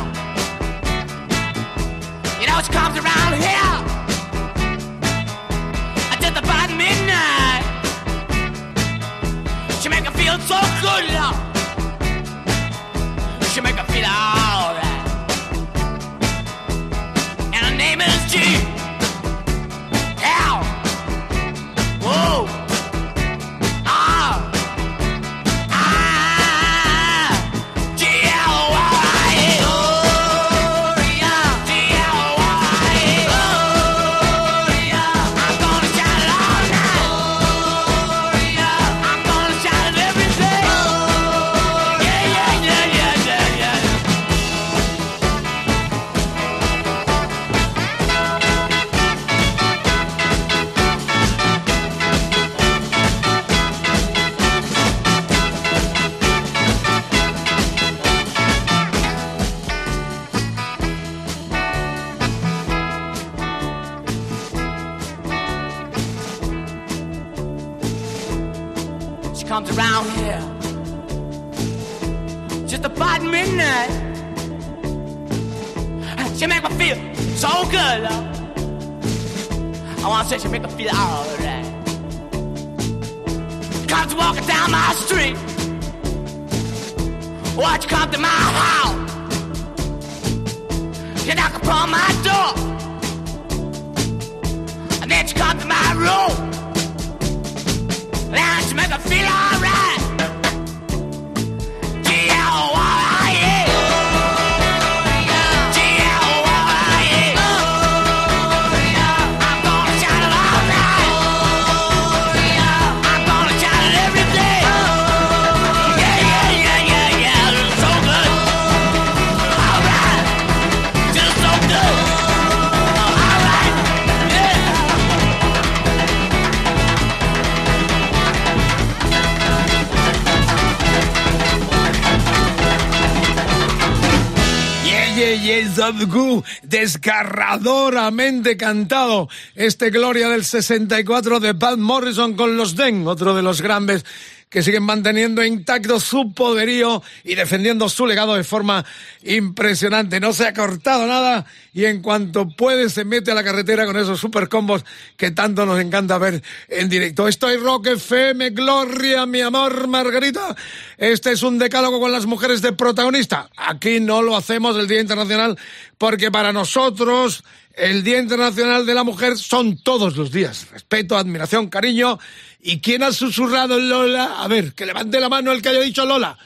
Yeah, Zabgu, desgarradoramente cantado. Este Gloria del 64 de Pat Morrison con los Den, otro de los grandes que siguen manteniendo intacto su poderío y defendiendo su legado de forma impresionante. No se ha cortado nada y en cuanto puede se mete a la carretera con esos super combos que tanto nos encanta ver en directo. Estoy Rock FM, Gloria, mi amor, Margarita. Este es un decálogo con las mujeres de protagonista. Aquí no lo hacemos el Día Internacional porque para nosotros el Día Internacional de la Mujer son todos los días. Respeto, admiración, cariño. ¿Y quién ha susurrado Lola? A ver, que levante la mano el que haya dicho Lola.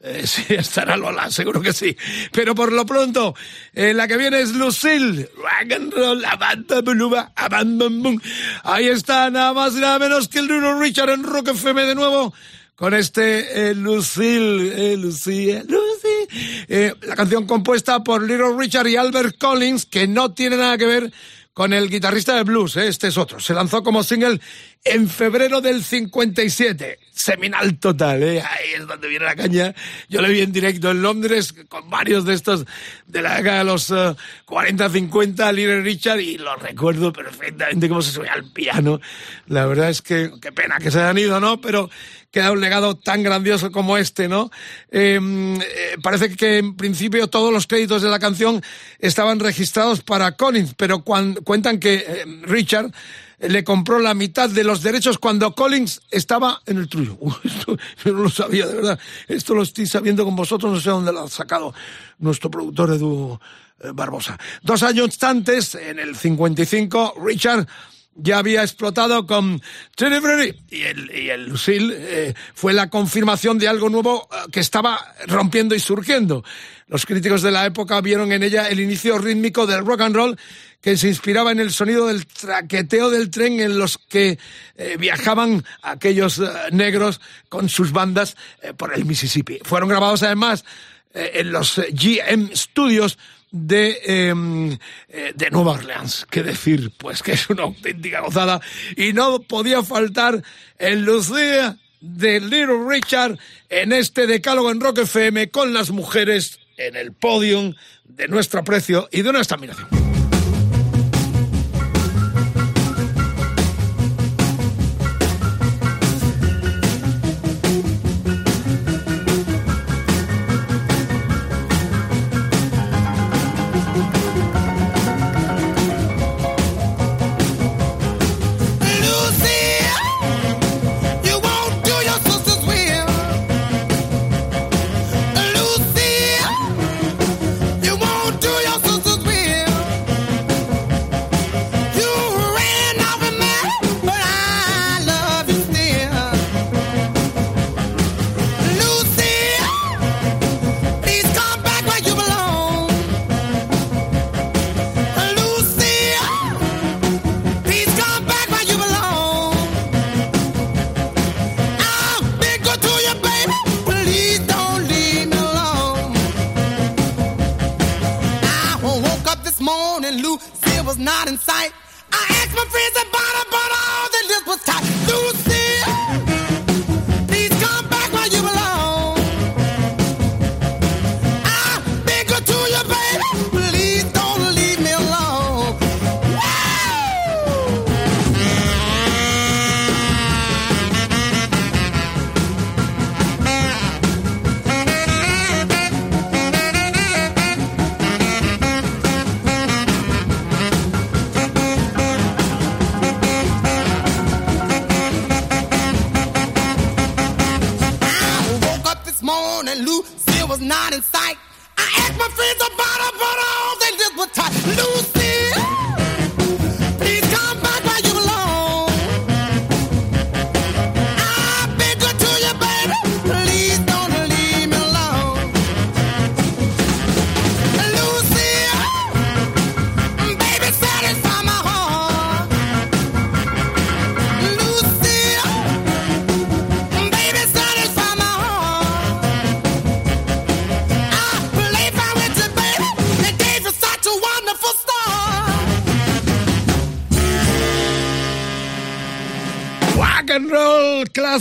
Eh, sí, estará Lola, seguro que sí. Pero por lo pronto, eh, la que viene es Lucille. Ahí está, nada más y nada menos que el Little Richard en Rock FM de nuevo. Con este eh, Lucille, eh, Lucille, Lucy. Eh, la canción compuesta por Little Richard y Albert Collins, que no tiene nada que ver con el guitarrista de blues, ¿eh? este es otro. Se lanzó como single en febrero del 57. Seminal total, ¿eh? ahí es donde viene la caña. Yo le vi en directo en Londres con varios de estos de la década de los eh, 40, 50, Little Richard, y lo recuerdo perfectamente cómo se subía al piano. La verdad es que qué pena que se hayan ido, ¿no? Pero queda un legado tan grandioso como este, ¿no? Eh, eh, parece que en principio todos los créditos de la canción estaban registrados para Collins, pero cuentan que eh, Richard le compró la mitad de los derechos cuando Collins estaba en el truyo. Yo no lo sabía, de verdad. Esto lo estoy sabiendo con vosotros, no sé dónde lo ha sacado nuestro productor Edu eh, Barbosa. Dos años antes, en el 55, Richard ya había explotado con y el, y el Lucille eh, fue la confirmación de algo nuevo eh, que estaba rompiendo y surgiendo. Los críticos de la época vieron en ella el inicio rítmico del rock and roll que se inspiraba en el sonido del traqueteo del tren en los que eh, viajaban aquellos eh, negros con sus bandas eh, por el Mississippi. Fueron grabados además en los GM Studios de, eh, eh, de Nueva Orleans. ¿Qué decir? Pues que es una auténtica gozada. Y no podía faltar el Lucía de Little Richard en este decálogo en Rock FM con las mujeres en el podium de nuestro aprecio y de nuestra admiración.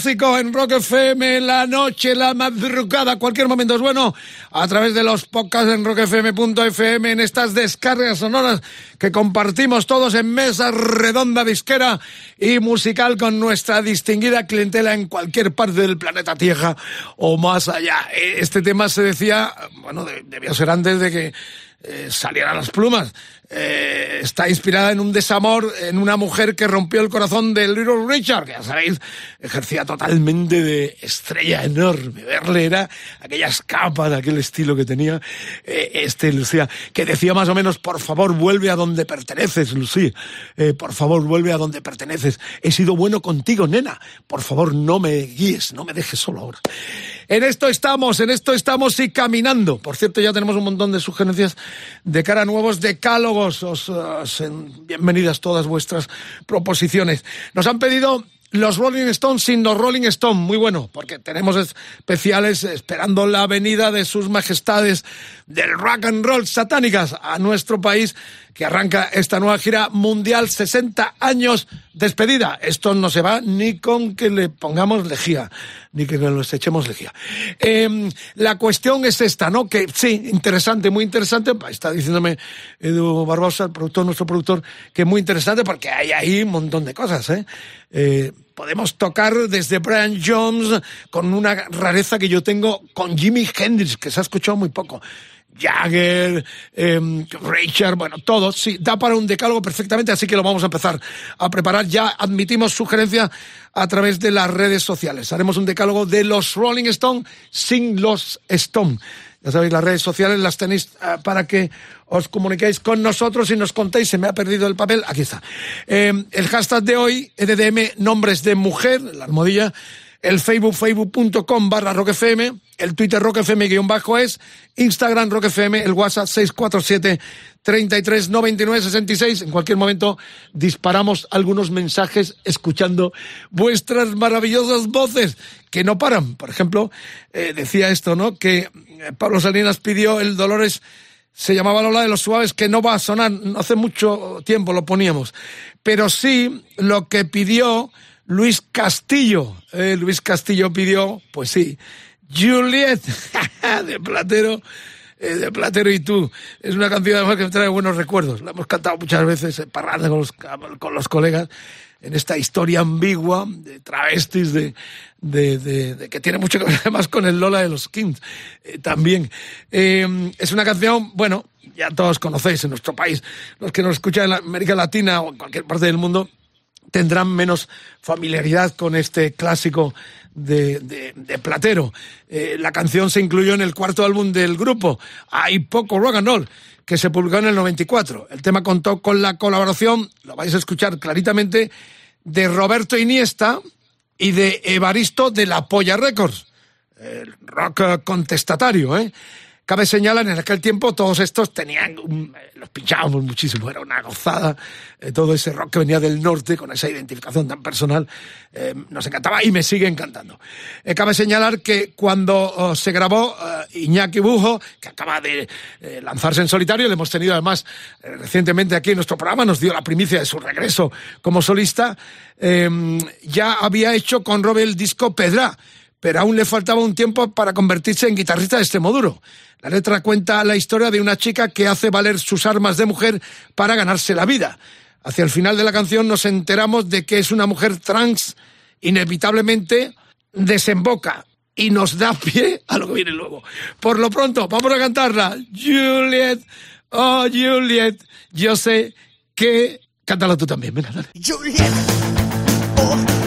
En Rock FM, la noche, la madrugada, cualquier momento es bueno, a través de los podcasts en rockfm.fm, en estas descargas sonoras que compartimos todos en mesa redonda disquera y musical con nuestra distinguida clientela en cualquier parte del planeta Tierra o más allá. Eh, Este tema se decía, bueno, de- debió ser antes de que eh, salieran las plumas. Eh, está inspirada en un desamor, en una mujer que rompió el corazón de Little Richard, que ya sabéis, ejercía totalmente de estrella enorme. Verle era aquellas capas, aquel estilo que tenía eh, este Lucía, que decía más o menos, por favor, vuelve a donde perteneces, Lucía. Eh, por favor, vuelve a donde perteneces. He sido bueno contigo, nena. Por favor, no me guíes, no me dejes solo ahora. En esto estamos, en esto estamos y caminando. Por cierto, ya tenemos un montón de sugerencias de cara a nuevos decálogos. Os, os en- bienvenidas todas vuestras proposiciones. Nos han pedido los Rolling Stones sin los Rolling Stones. Muy bueno, porque tenemos especiales esperando la venida de sus majestades del rock and roll satánicas a nuestro país que arranca esta nueva gira mundial 60 años despedida. Esto no se va ni con que le pongamos lejía, ni que nos echemos lejía. Eh, la cuestión es esta, ¿no? Que sí, interesante, muy interesante. Está diciéndome Edu Barbosa, nuestro productor, que muy interesante porque hay ahí un montón de cosas, ¿eh? Eh, podemos tocar desde Brian Jones con una rareza que yo tengo con Jimi Hendrix, que se ha escuchado muy poco. Jagger, eh, Richard, bueno, todos, sí, da para un decálogo perfectamente, así que lo vamos a empezar a preparar. Ya admitimos sugerencia a través de las redes sociales. Haremos un decálogo de los Rolling Stone sin los Stone. Ya sabéis, las redes sociales las tenéis uh, para que os comuniquéis con nosotros y nos contéis, se me ha perdido el papel, aquí está. Eh, el hashtag de hoy, EDDM, nombres de mujer, la almohadilla, el Facebook, facebook.com barra roquefm, el Twitter roquefm guion bajo es, Instagram roquefm, el WhatsApp 647 33 99 66. En cualquier momento disparamos algunos mensajes escuchando vuestras maravillosas voces que no paran. Por ejemplo, eh, decía esto, ¿no? Que Pablo Salinas pidió el Dolores se llamaba Lola de los Suaves, que no va a sonar, hace mucho tiempo lo poníamos, pero sí lo que pidió Luis Castillo. Eh, Luis Castillo pidió, pues sí, Juliet de Platero. Eh, de Platero y tú. Es una canción además que me trae buenos recuerdos. La hemos cantado muchas veces en parranda con los, con los colegas en esta historia ambigua de travestis, de, de, de, que tiene mucho que ver además con el Lola de los Kings eh, también. Eh, es una canción, bueno, ya todos conocéis en nuestro país, los que nos escuchan en América Latina o en cualquier parte del mundo tendrán menos familiaridad con este clásico de, de, Platero. Eh, la canción se incluyó en el cuarto álbum del grupo, Hay poco rock and roll, que se publicó en el 94. El tema contó con la colaboración, lo vais a escuchar claritamente, de Roberto Iniesta y de Evaristo de la Polla Records, el rock contestatario, ¿eh? Cabe señalar, en aquel tiempo todos estos tenían, los pinchábamos muchísimo, era una gozada, eh, todo ese rock que venía del norte, con esa identificación tan personal, eh, nos encantaba y me sigue encantando. Eh, cabe señalar que cuando oh, se grabó Iñaki Bujo, que acaba de lanzarse en solitario, le hemos tenido además recientemente aquí en nuestro programa, nos dio la primicia de su regreso como solista, ya había hecho con Robe el disco Pedra, pero aún le faltaba un tiempo para convertirse en guitarrista de Extremoduro. La letra cuenta la historia de una chica que hace valer sus armas de mujer para ganarse la vida. Hacia el final de la canción nos enteramos de que es una mujer trans, inevitablemente desemboca y nos da pie a lo que viene luego. Por lo pronto, vamos a cantarla. Juliet, oh Juliet, yo sé que... Cántala tú también, venga, dale. Juliet, oh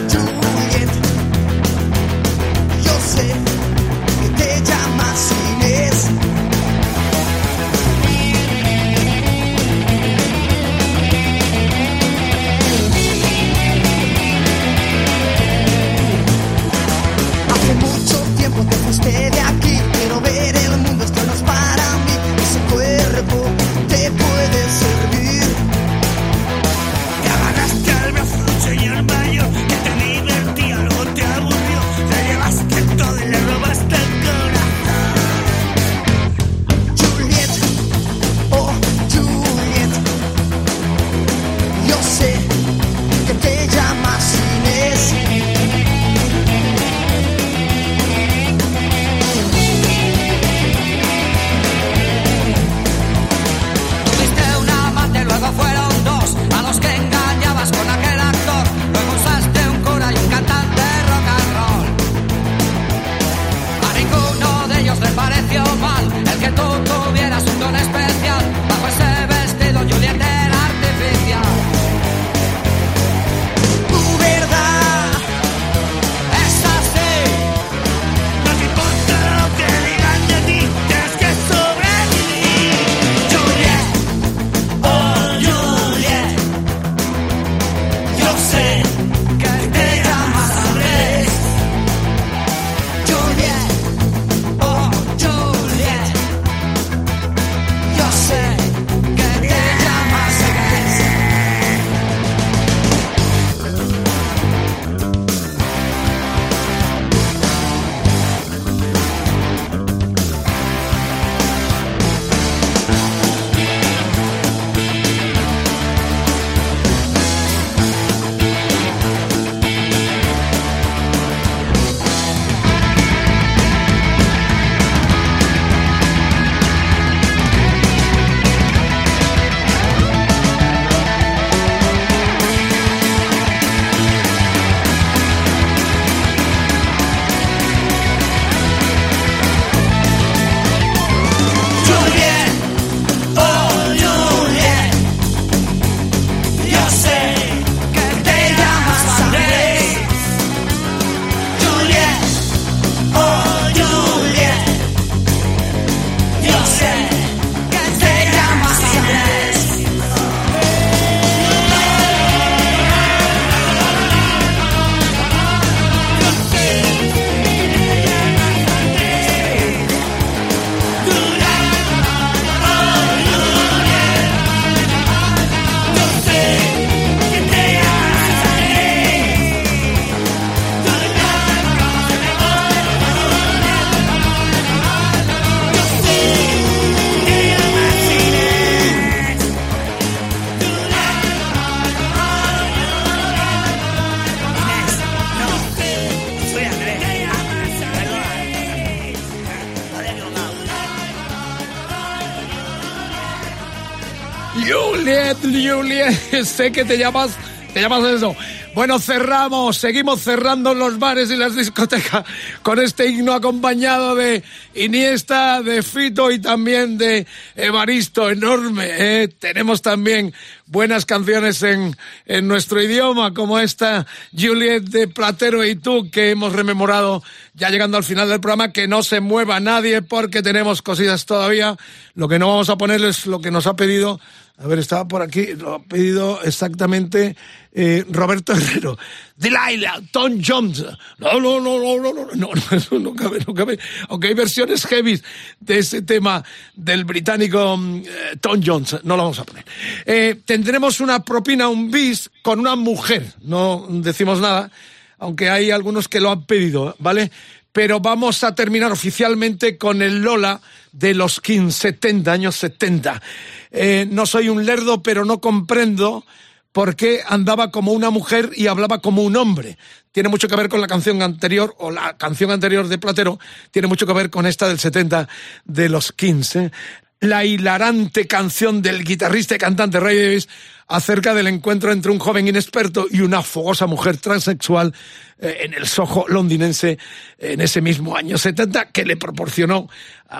Sé que te llamas, te llamas eso. Bueno, cerramos, seguimos cerrando los bares y las discotecas con este himno acompañado de Iniesta, de Fito y también de Evaristo, enorme. ¿eh? Tenemos también buenas canciones en, en nuestro idioma, como esta Juliet de Platero y tú, que hemos rememorado ya llegando al final del programa, que no se mueva nadie porque tenemos cositas todavía. Lo que no vamos a poner es lo que nos ha pedido a ver, estaba por aquí, lo ha pedido exactamente eh, Roberto Herrero. Delilah, Tom Jones. No, no, no, no, no, no, no, no, no cabe, no cabe. Aunque hay versiones heavy de ese tema del británico mm, eh, Tom Jones, no lo vamos a poner. Eh, tendremos una propina, un bis con una mujer, no decimos nada, aunque hay algunos que lo han pedido, ¿vale? Pero vamos a terminar oficialmente con el Lola de los 15, 70, años 70. Eh, no soy un lerdo, pero no comprendo por qué andaba como una mujer y hablaba como un hombre. Tiene mucho que ver con la canción anterior, o la canción anterior de Platero, tiene mucho que ver con esta del 70 de los 15. La hilarante canción del guitarrista y cantante Ray Davis acerca del encuentro entre un joven inexperto y una fogosa mujer transexual eh, en el Soho londinense en ese mismo año 70 que le proporcionó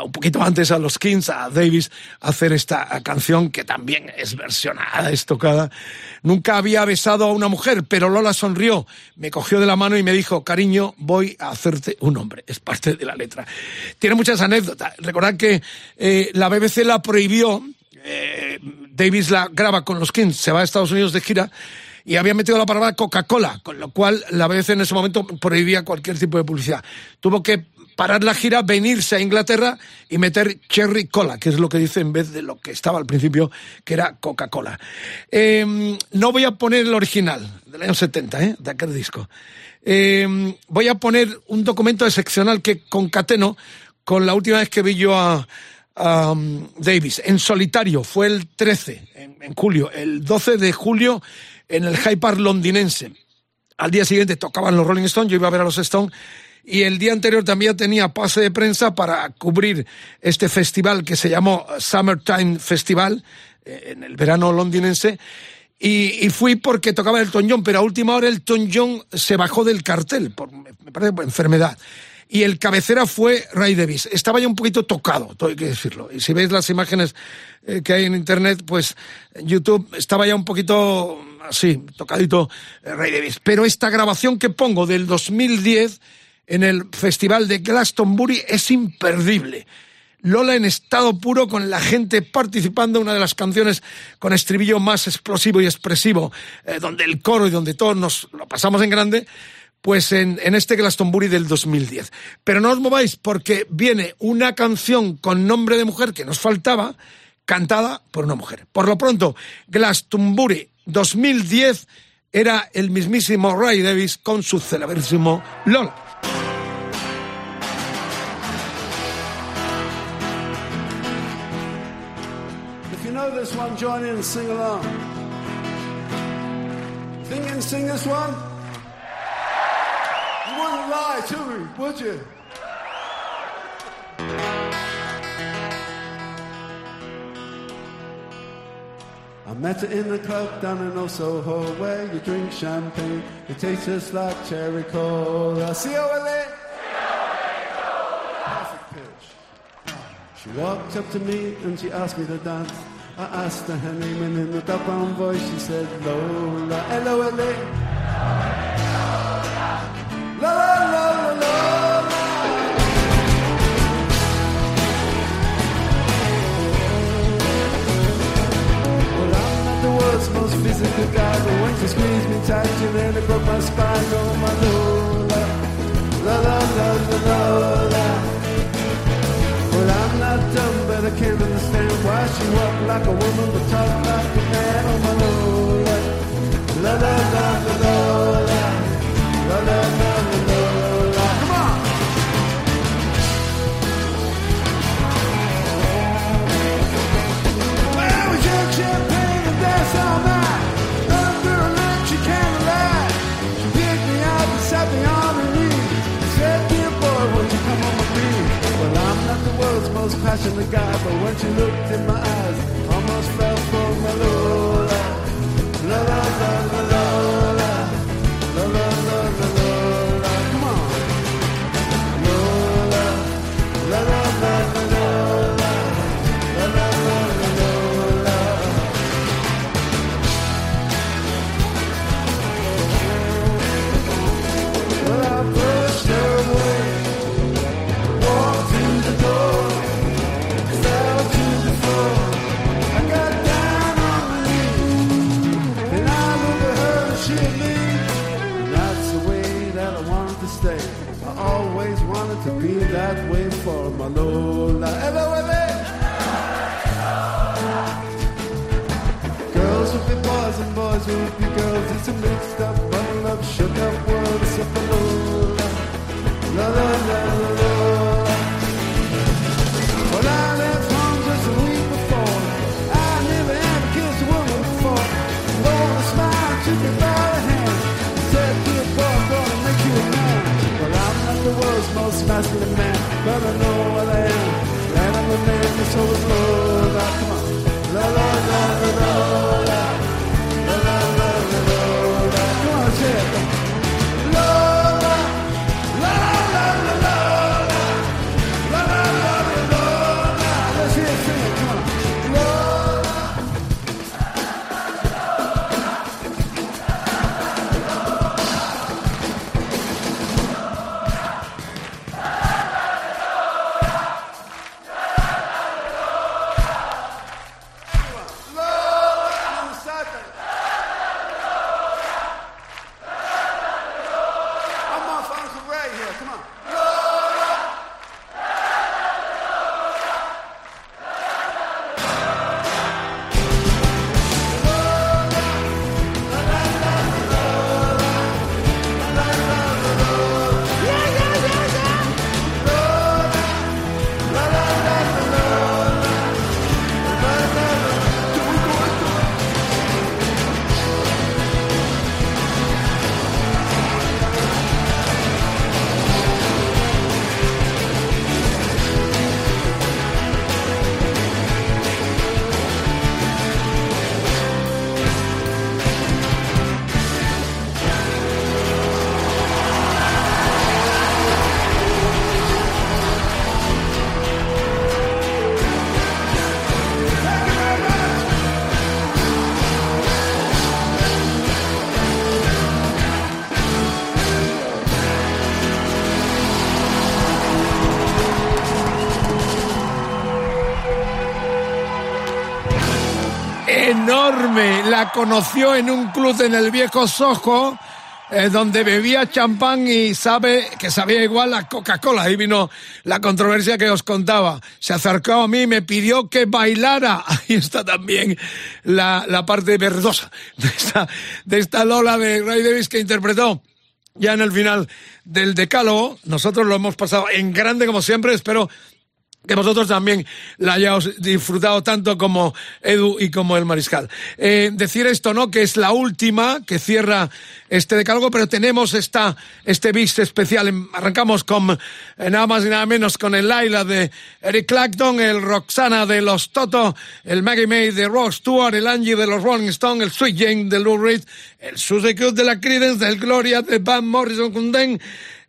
un poquito antes a los Kings, a Davis, hacer esta canción que también es versionada, es tocada. Nunca había besado a una mujer, pero Lola sonrió, me cogió de la mano y me dijo, cariño, voy a hacerte un hombre. Es parte de la letra. Tiene muchas anécdotas. Recordad que eh, la BBC la prohibió eh, Davis la graba con los Kings, se va a Estados Unidos de gira y había metido la palabra Coca-Cola, con lo cual la BBC en ese momento prohibía cualquier tipo de publicidad. Tuvo que parar la gira, venirse a Inglaterra y meter Cherry Cola, que es lo que dice en vez de lo que estaba al principio, que era Coca-Cola. Eh, no voy a poner el original del año 70, ¿eh? de aquel disco. Eh, voy a poner un documento excepcional que concateno con la última vez que vi yo a Davis en solitario. Fue el 13, en, julio. El 12 de julio en el Hyde Park londinense. Al día siguiente tocaban los Rolling Stones, yo iba a ver a los Stones y el día anterior también tenía pase de prensa para cubrir este festival que se llamó Summertime Festival eh, en el verano londinense. Y, fui porque tocaba el John, pero a última hora el John se bajó del cartel, me parece por enfermedad. Y el cabecera fue Ray Davis. Estaba ya un poquito tocado, todo hay que decirlo. Y si veis las imágenes eh, que hay en internet, pues YouTube estaba ya un poquito así, tocadito eh, Ray Davis. Pero esta grabación que pongo del 2010 en el Festival de Glastonbury es imperdible. Lola en estado puro con la gente participando, una de las canciones con estribillo más explosivo y expresivo, eh, donde el coro y donde todos nos lo pasamos en grande, pues en, este Glastonbury del 2010. Pero no os mováis porque viene una canción con nombre de mujer que nos faltaba, cantada por una mujer. Por lo pronto, Glastonbury 2010 era el mismísimo Ray Davis con su celebrísimo Lola. This one, join in sing along. Think and sing this one? Lie to me, would you? I met her in the club down in Old Soho where you drink champagne. It tastes just like cherry cola. How Perfect pitch. She walked up to me and she asked me to dance. I asked her her name and in a dark brown voice she said Lola, L-O-L-A. World's most physical guy, but when she squeezed me tight, she nearly broke my spine. Oh my Lola, la la la la Lola. Well, I'm not dumb, but I can't understand why she walked like a woman but talked like a man. Oh my Lola, la la la la Lola, la la la most passionate guy, but when she looked in my eyes, almost fell for my Lola. La la la la la. That way for my. Hello, hello. Girls would be boys and boys would be girls. It's a man, but I know what I am. And I'm a man that's always Lola. Come on. La la la la la la. La La conoció en un club en el viejo Soho, eh, donde bebía champán y sabe que sabía igual a Coca-Cola. Ahí vino la controversia que os contaba. Se acercó a mí y me pidió que bailara. Ahí está también la, la parte verdosa de esta, de esta Lola de Ray Davis que interpretó ya en el final del decálogo. Nosotros lo hemos pasado en grande como siempre. Espero que vosotros también la hayáis disfrutado tanto como Edu y como el Mariscal. Eh, decir esto, ¿no? Que es la última que cierra este decálogo, pero tenemos esta, este bis especial. Arrancamos con eh, nada más y nada menos con el Laila de Eric Clapton, el Roxana de los Toto, el Maggie May de Ross Stewart, el Angie de los Rolling Stones, el Sweet Jane de Lou Reed, el Susie Q de la Creedence, el Gloria de Van Morrison Kunden,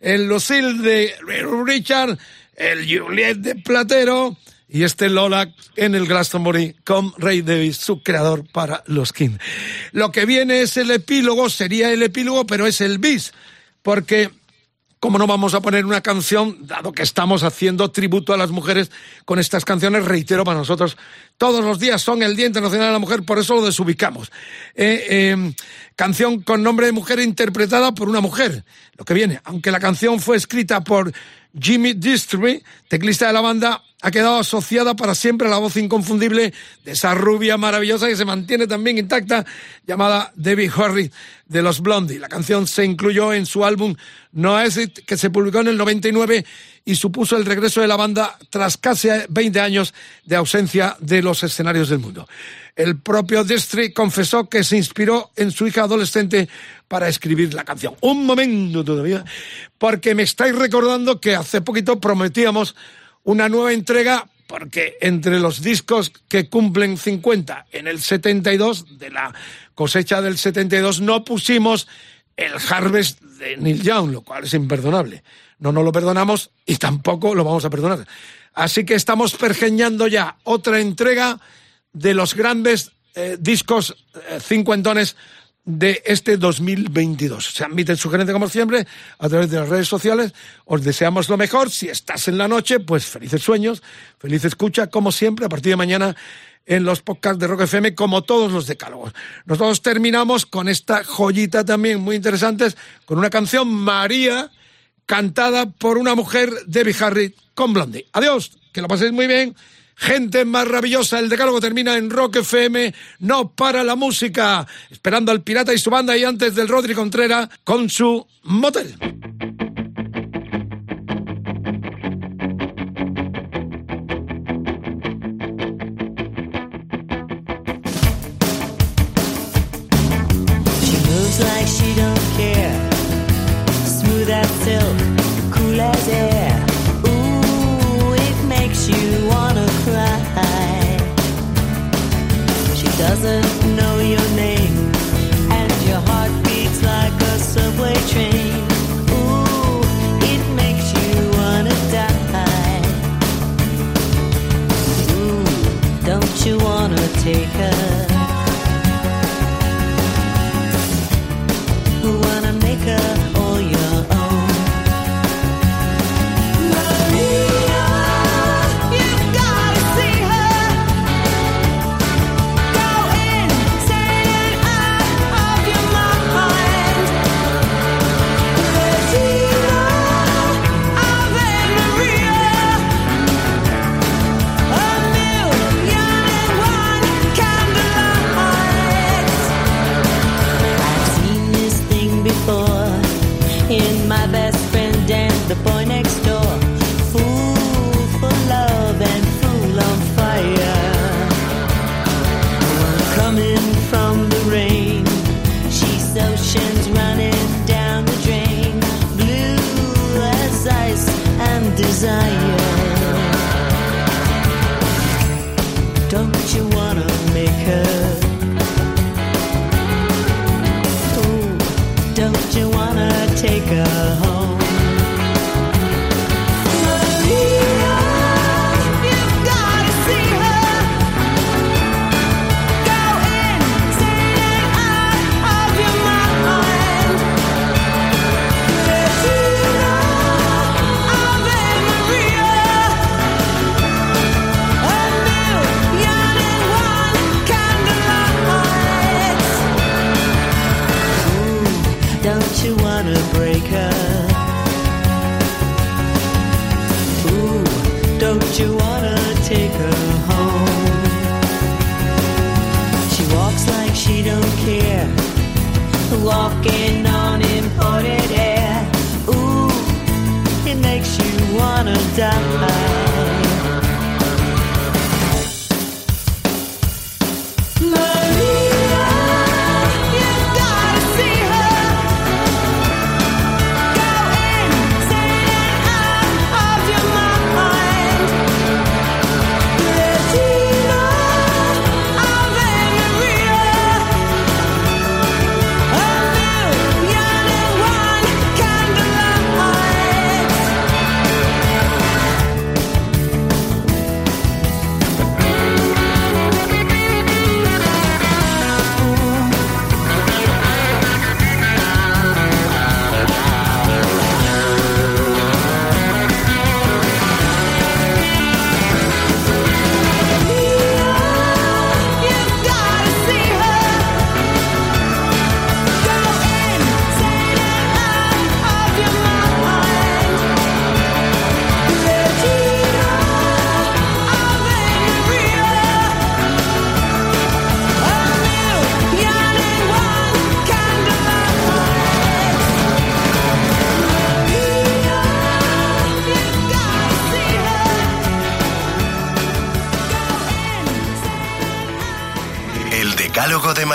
el Lucille de Richard, el Juliet de Platero y este Lola en el Glastonbury con Ray Davis, su creador para los King. Lo que viene es el epílogo, sería el epílogo, pero es el bis, porque ¿Cómo no vamos a poner una canción, dado que estamos haciendo tributo a las mujeres con estas canciones? Reitero, para nosotros todos los días son el Día Internacional de la Mujer, por eso lo desubicamos. Eh, eh, canción con nombre de mujer interpretada por una mujer, lo que viene. Aunque la canción fue escrita por Jimmy Distry, teclista de la banda, ha quedado asociada para siempre a la voz inconfundible de esa rubia maravillosa que se mantiene también intacta, llamada Debbie Harry de los Blondie. La canción se incluyó en su álbum No Exit, que se publicó en el 99 y supuso el regreso de la banda tras casi 20 años de ausencia de los escenarios del mundo. El propio Distry confesó que se inspiró en su hija adolescente para escribir la canción. Un momento todavía, porque me estáis recordando que hace poquito prometíamos una nueva entrega porque entre los discos que cumplen 50 en el 72, de la cosecha del 72, no pusimos el Harvest de Neil Young, lo cual es imperdonable. No nos lo perdonamos y tampoco lo vamos a perdonar. Así que estamos pergeñando ya otra entrega de los grandes eh, discos eh, cincuentones de este 2022. Se admiten sugerencias como siempre a través de las redes sociales. Os deseamos lo mejor. Si estás en la noche, pues felices sueños, feliz escucha, como siempre, a partir de mañana en los podcasts de Rock FM, como todos los decálogos. Nosotros terminamos con esta joyita también muy interesante, con una canción María, cantada por una mujer, Debbie Harry, con Blondie. Adiós, que lo paséis muy bien. Gente maravillosa, el decálogo termina en Rock FM, no para la música, esperando al pirata y su banda y antes del Rodri Contreras con su motel.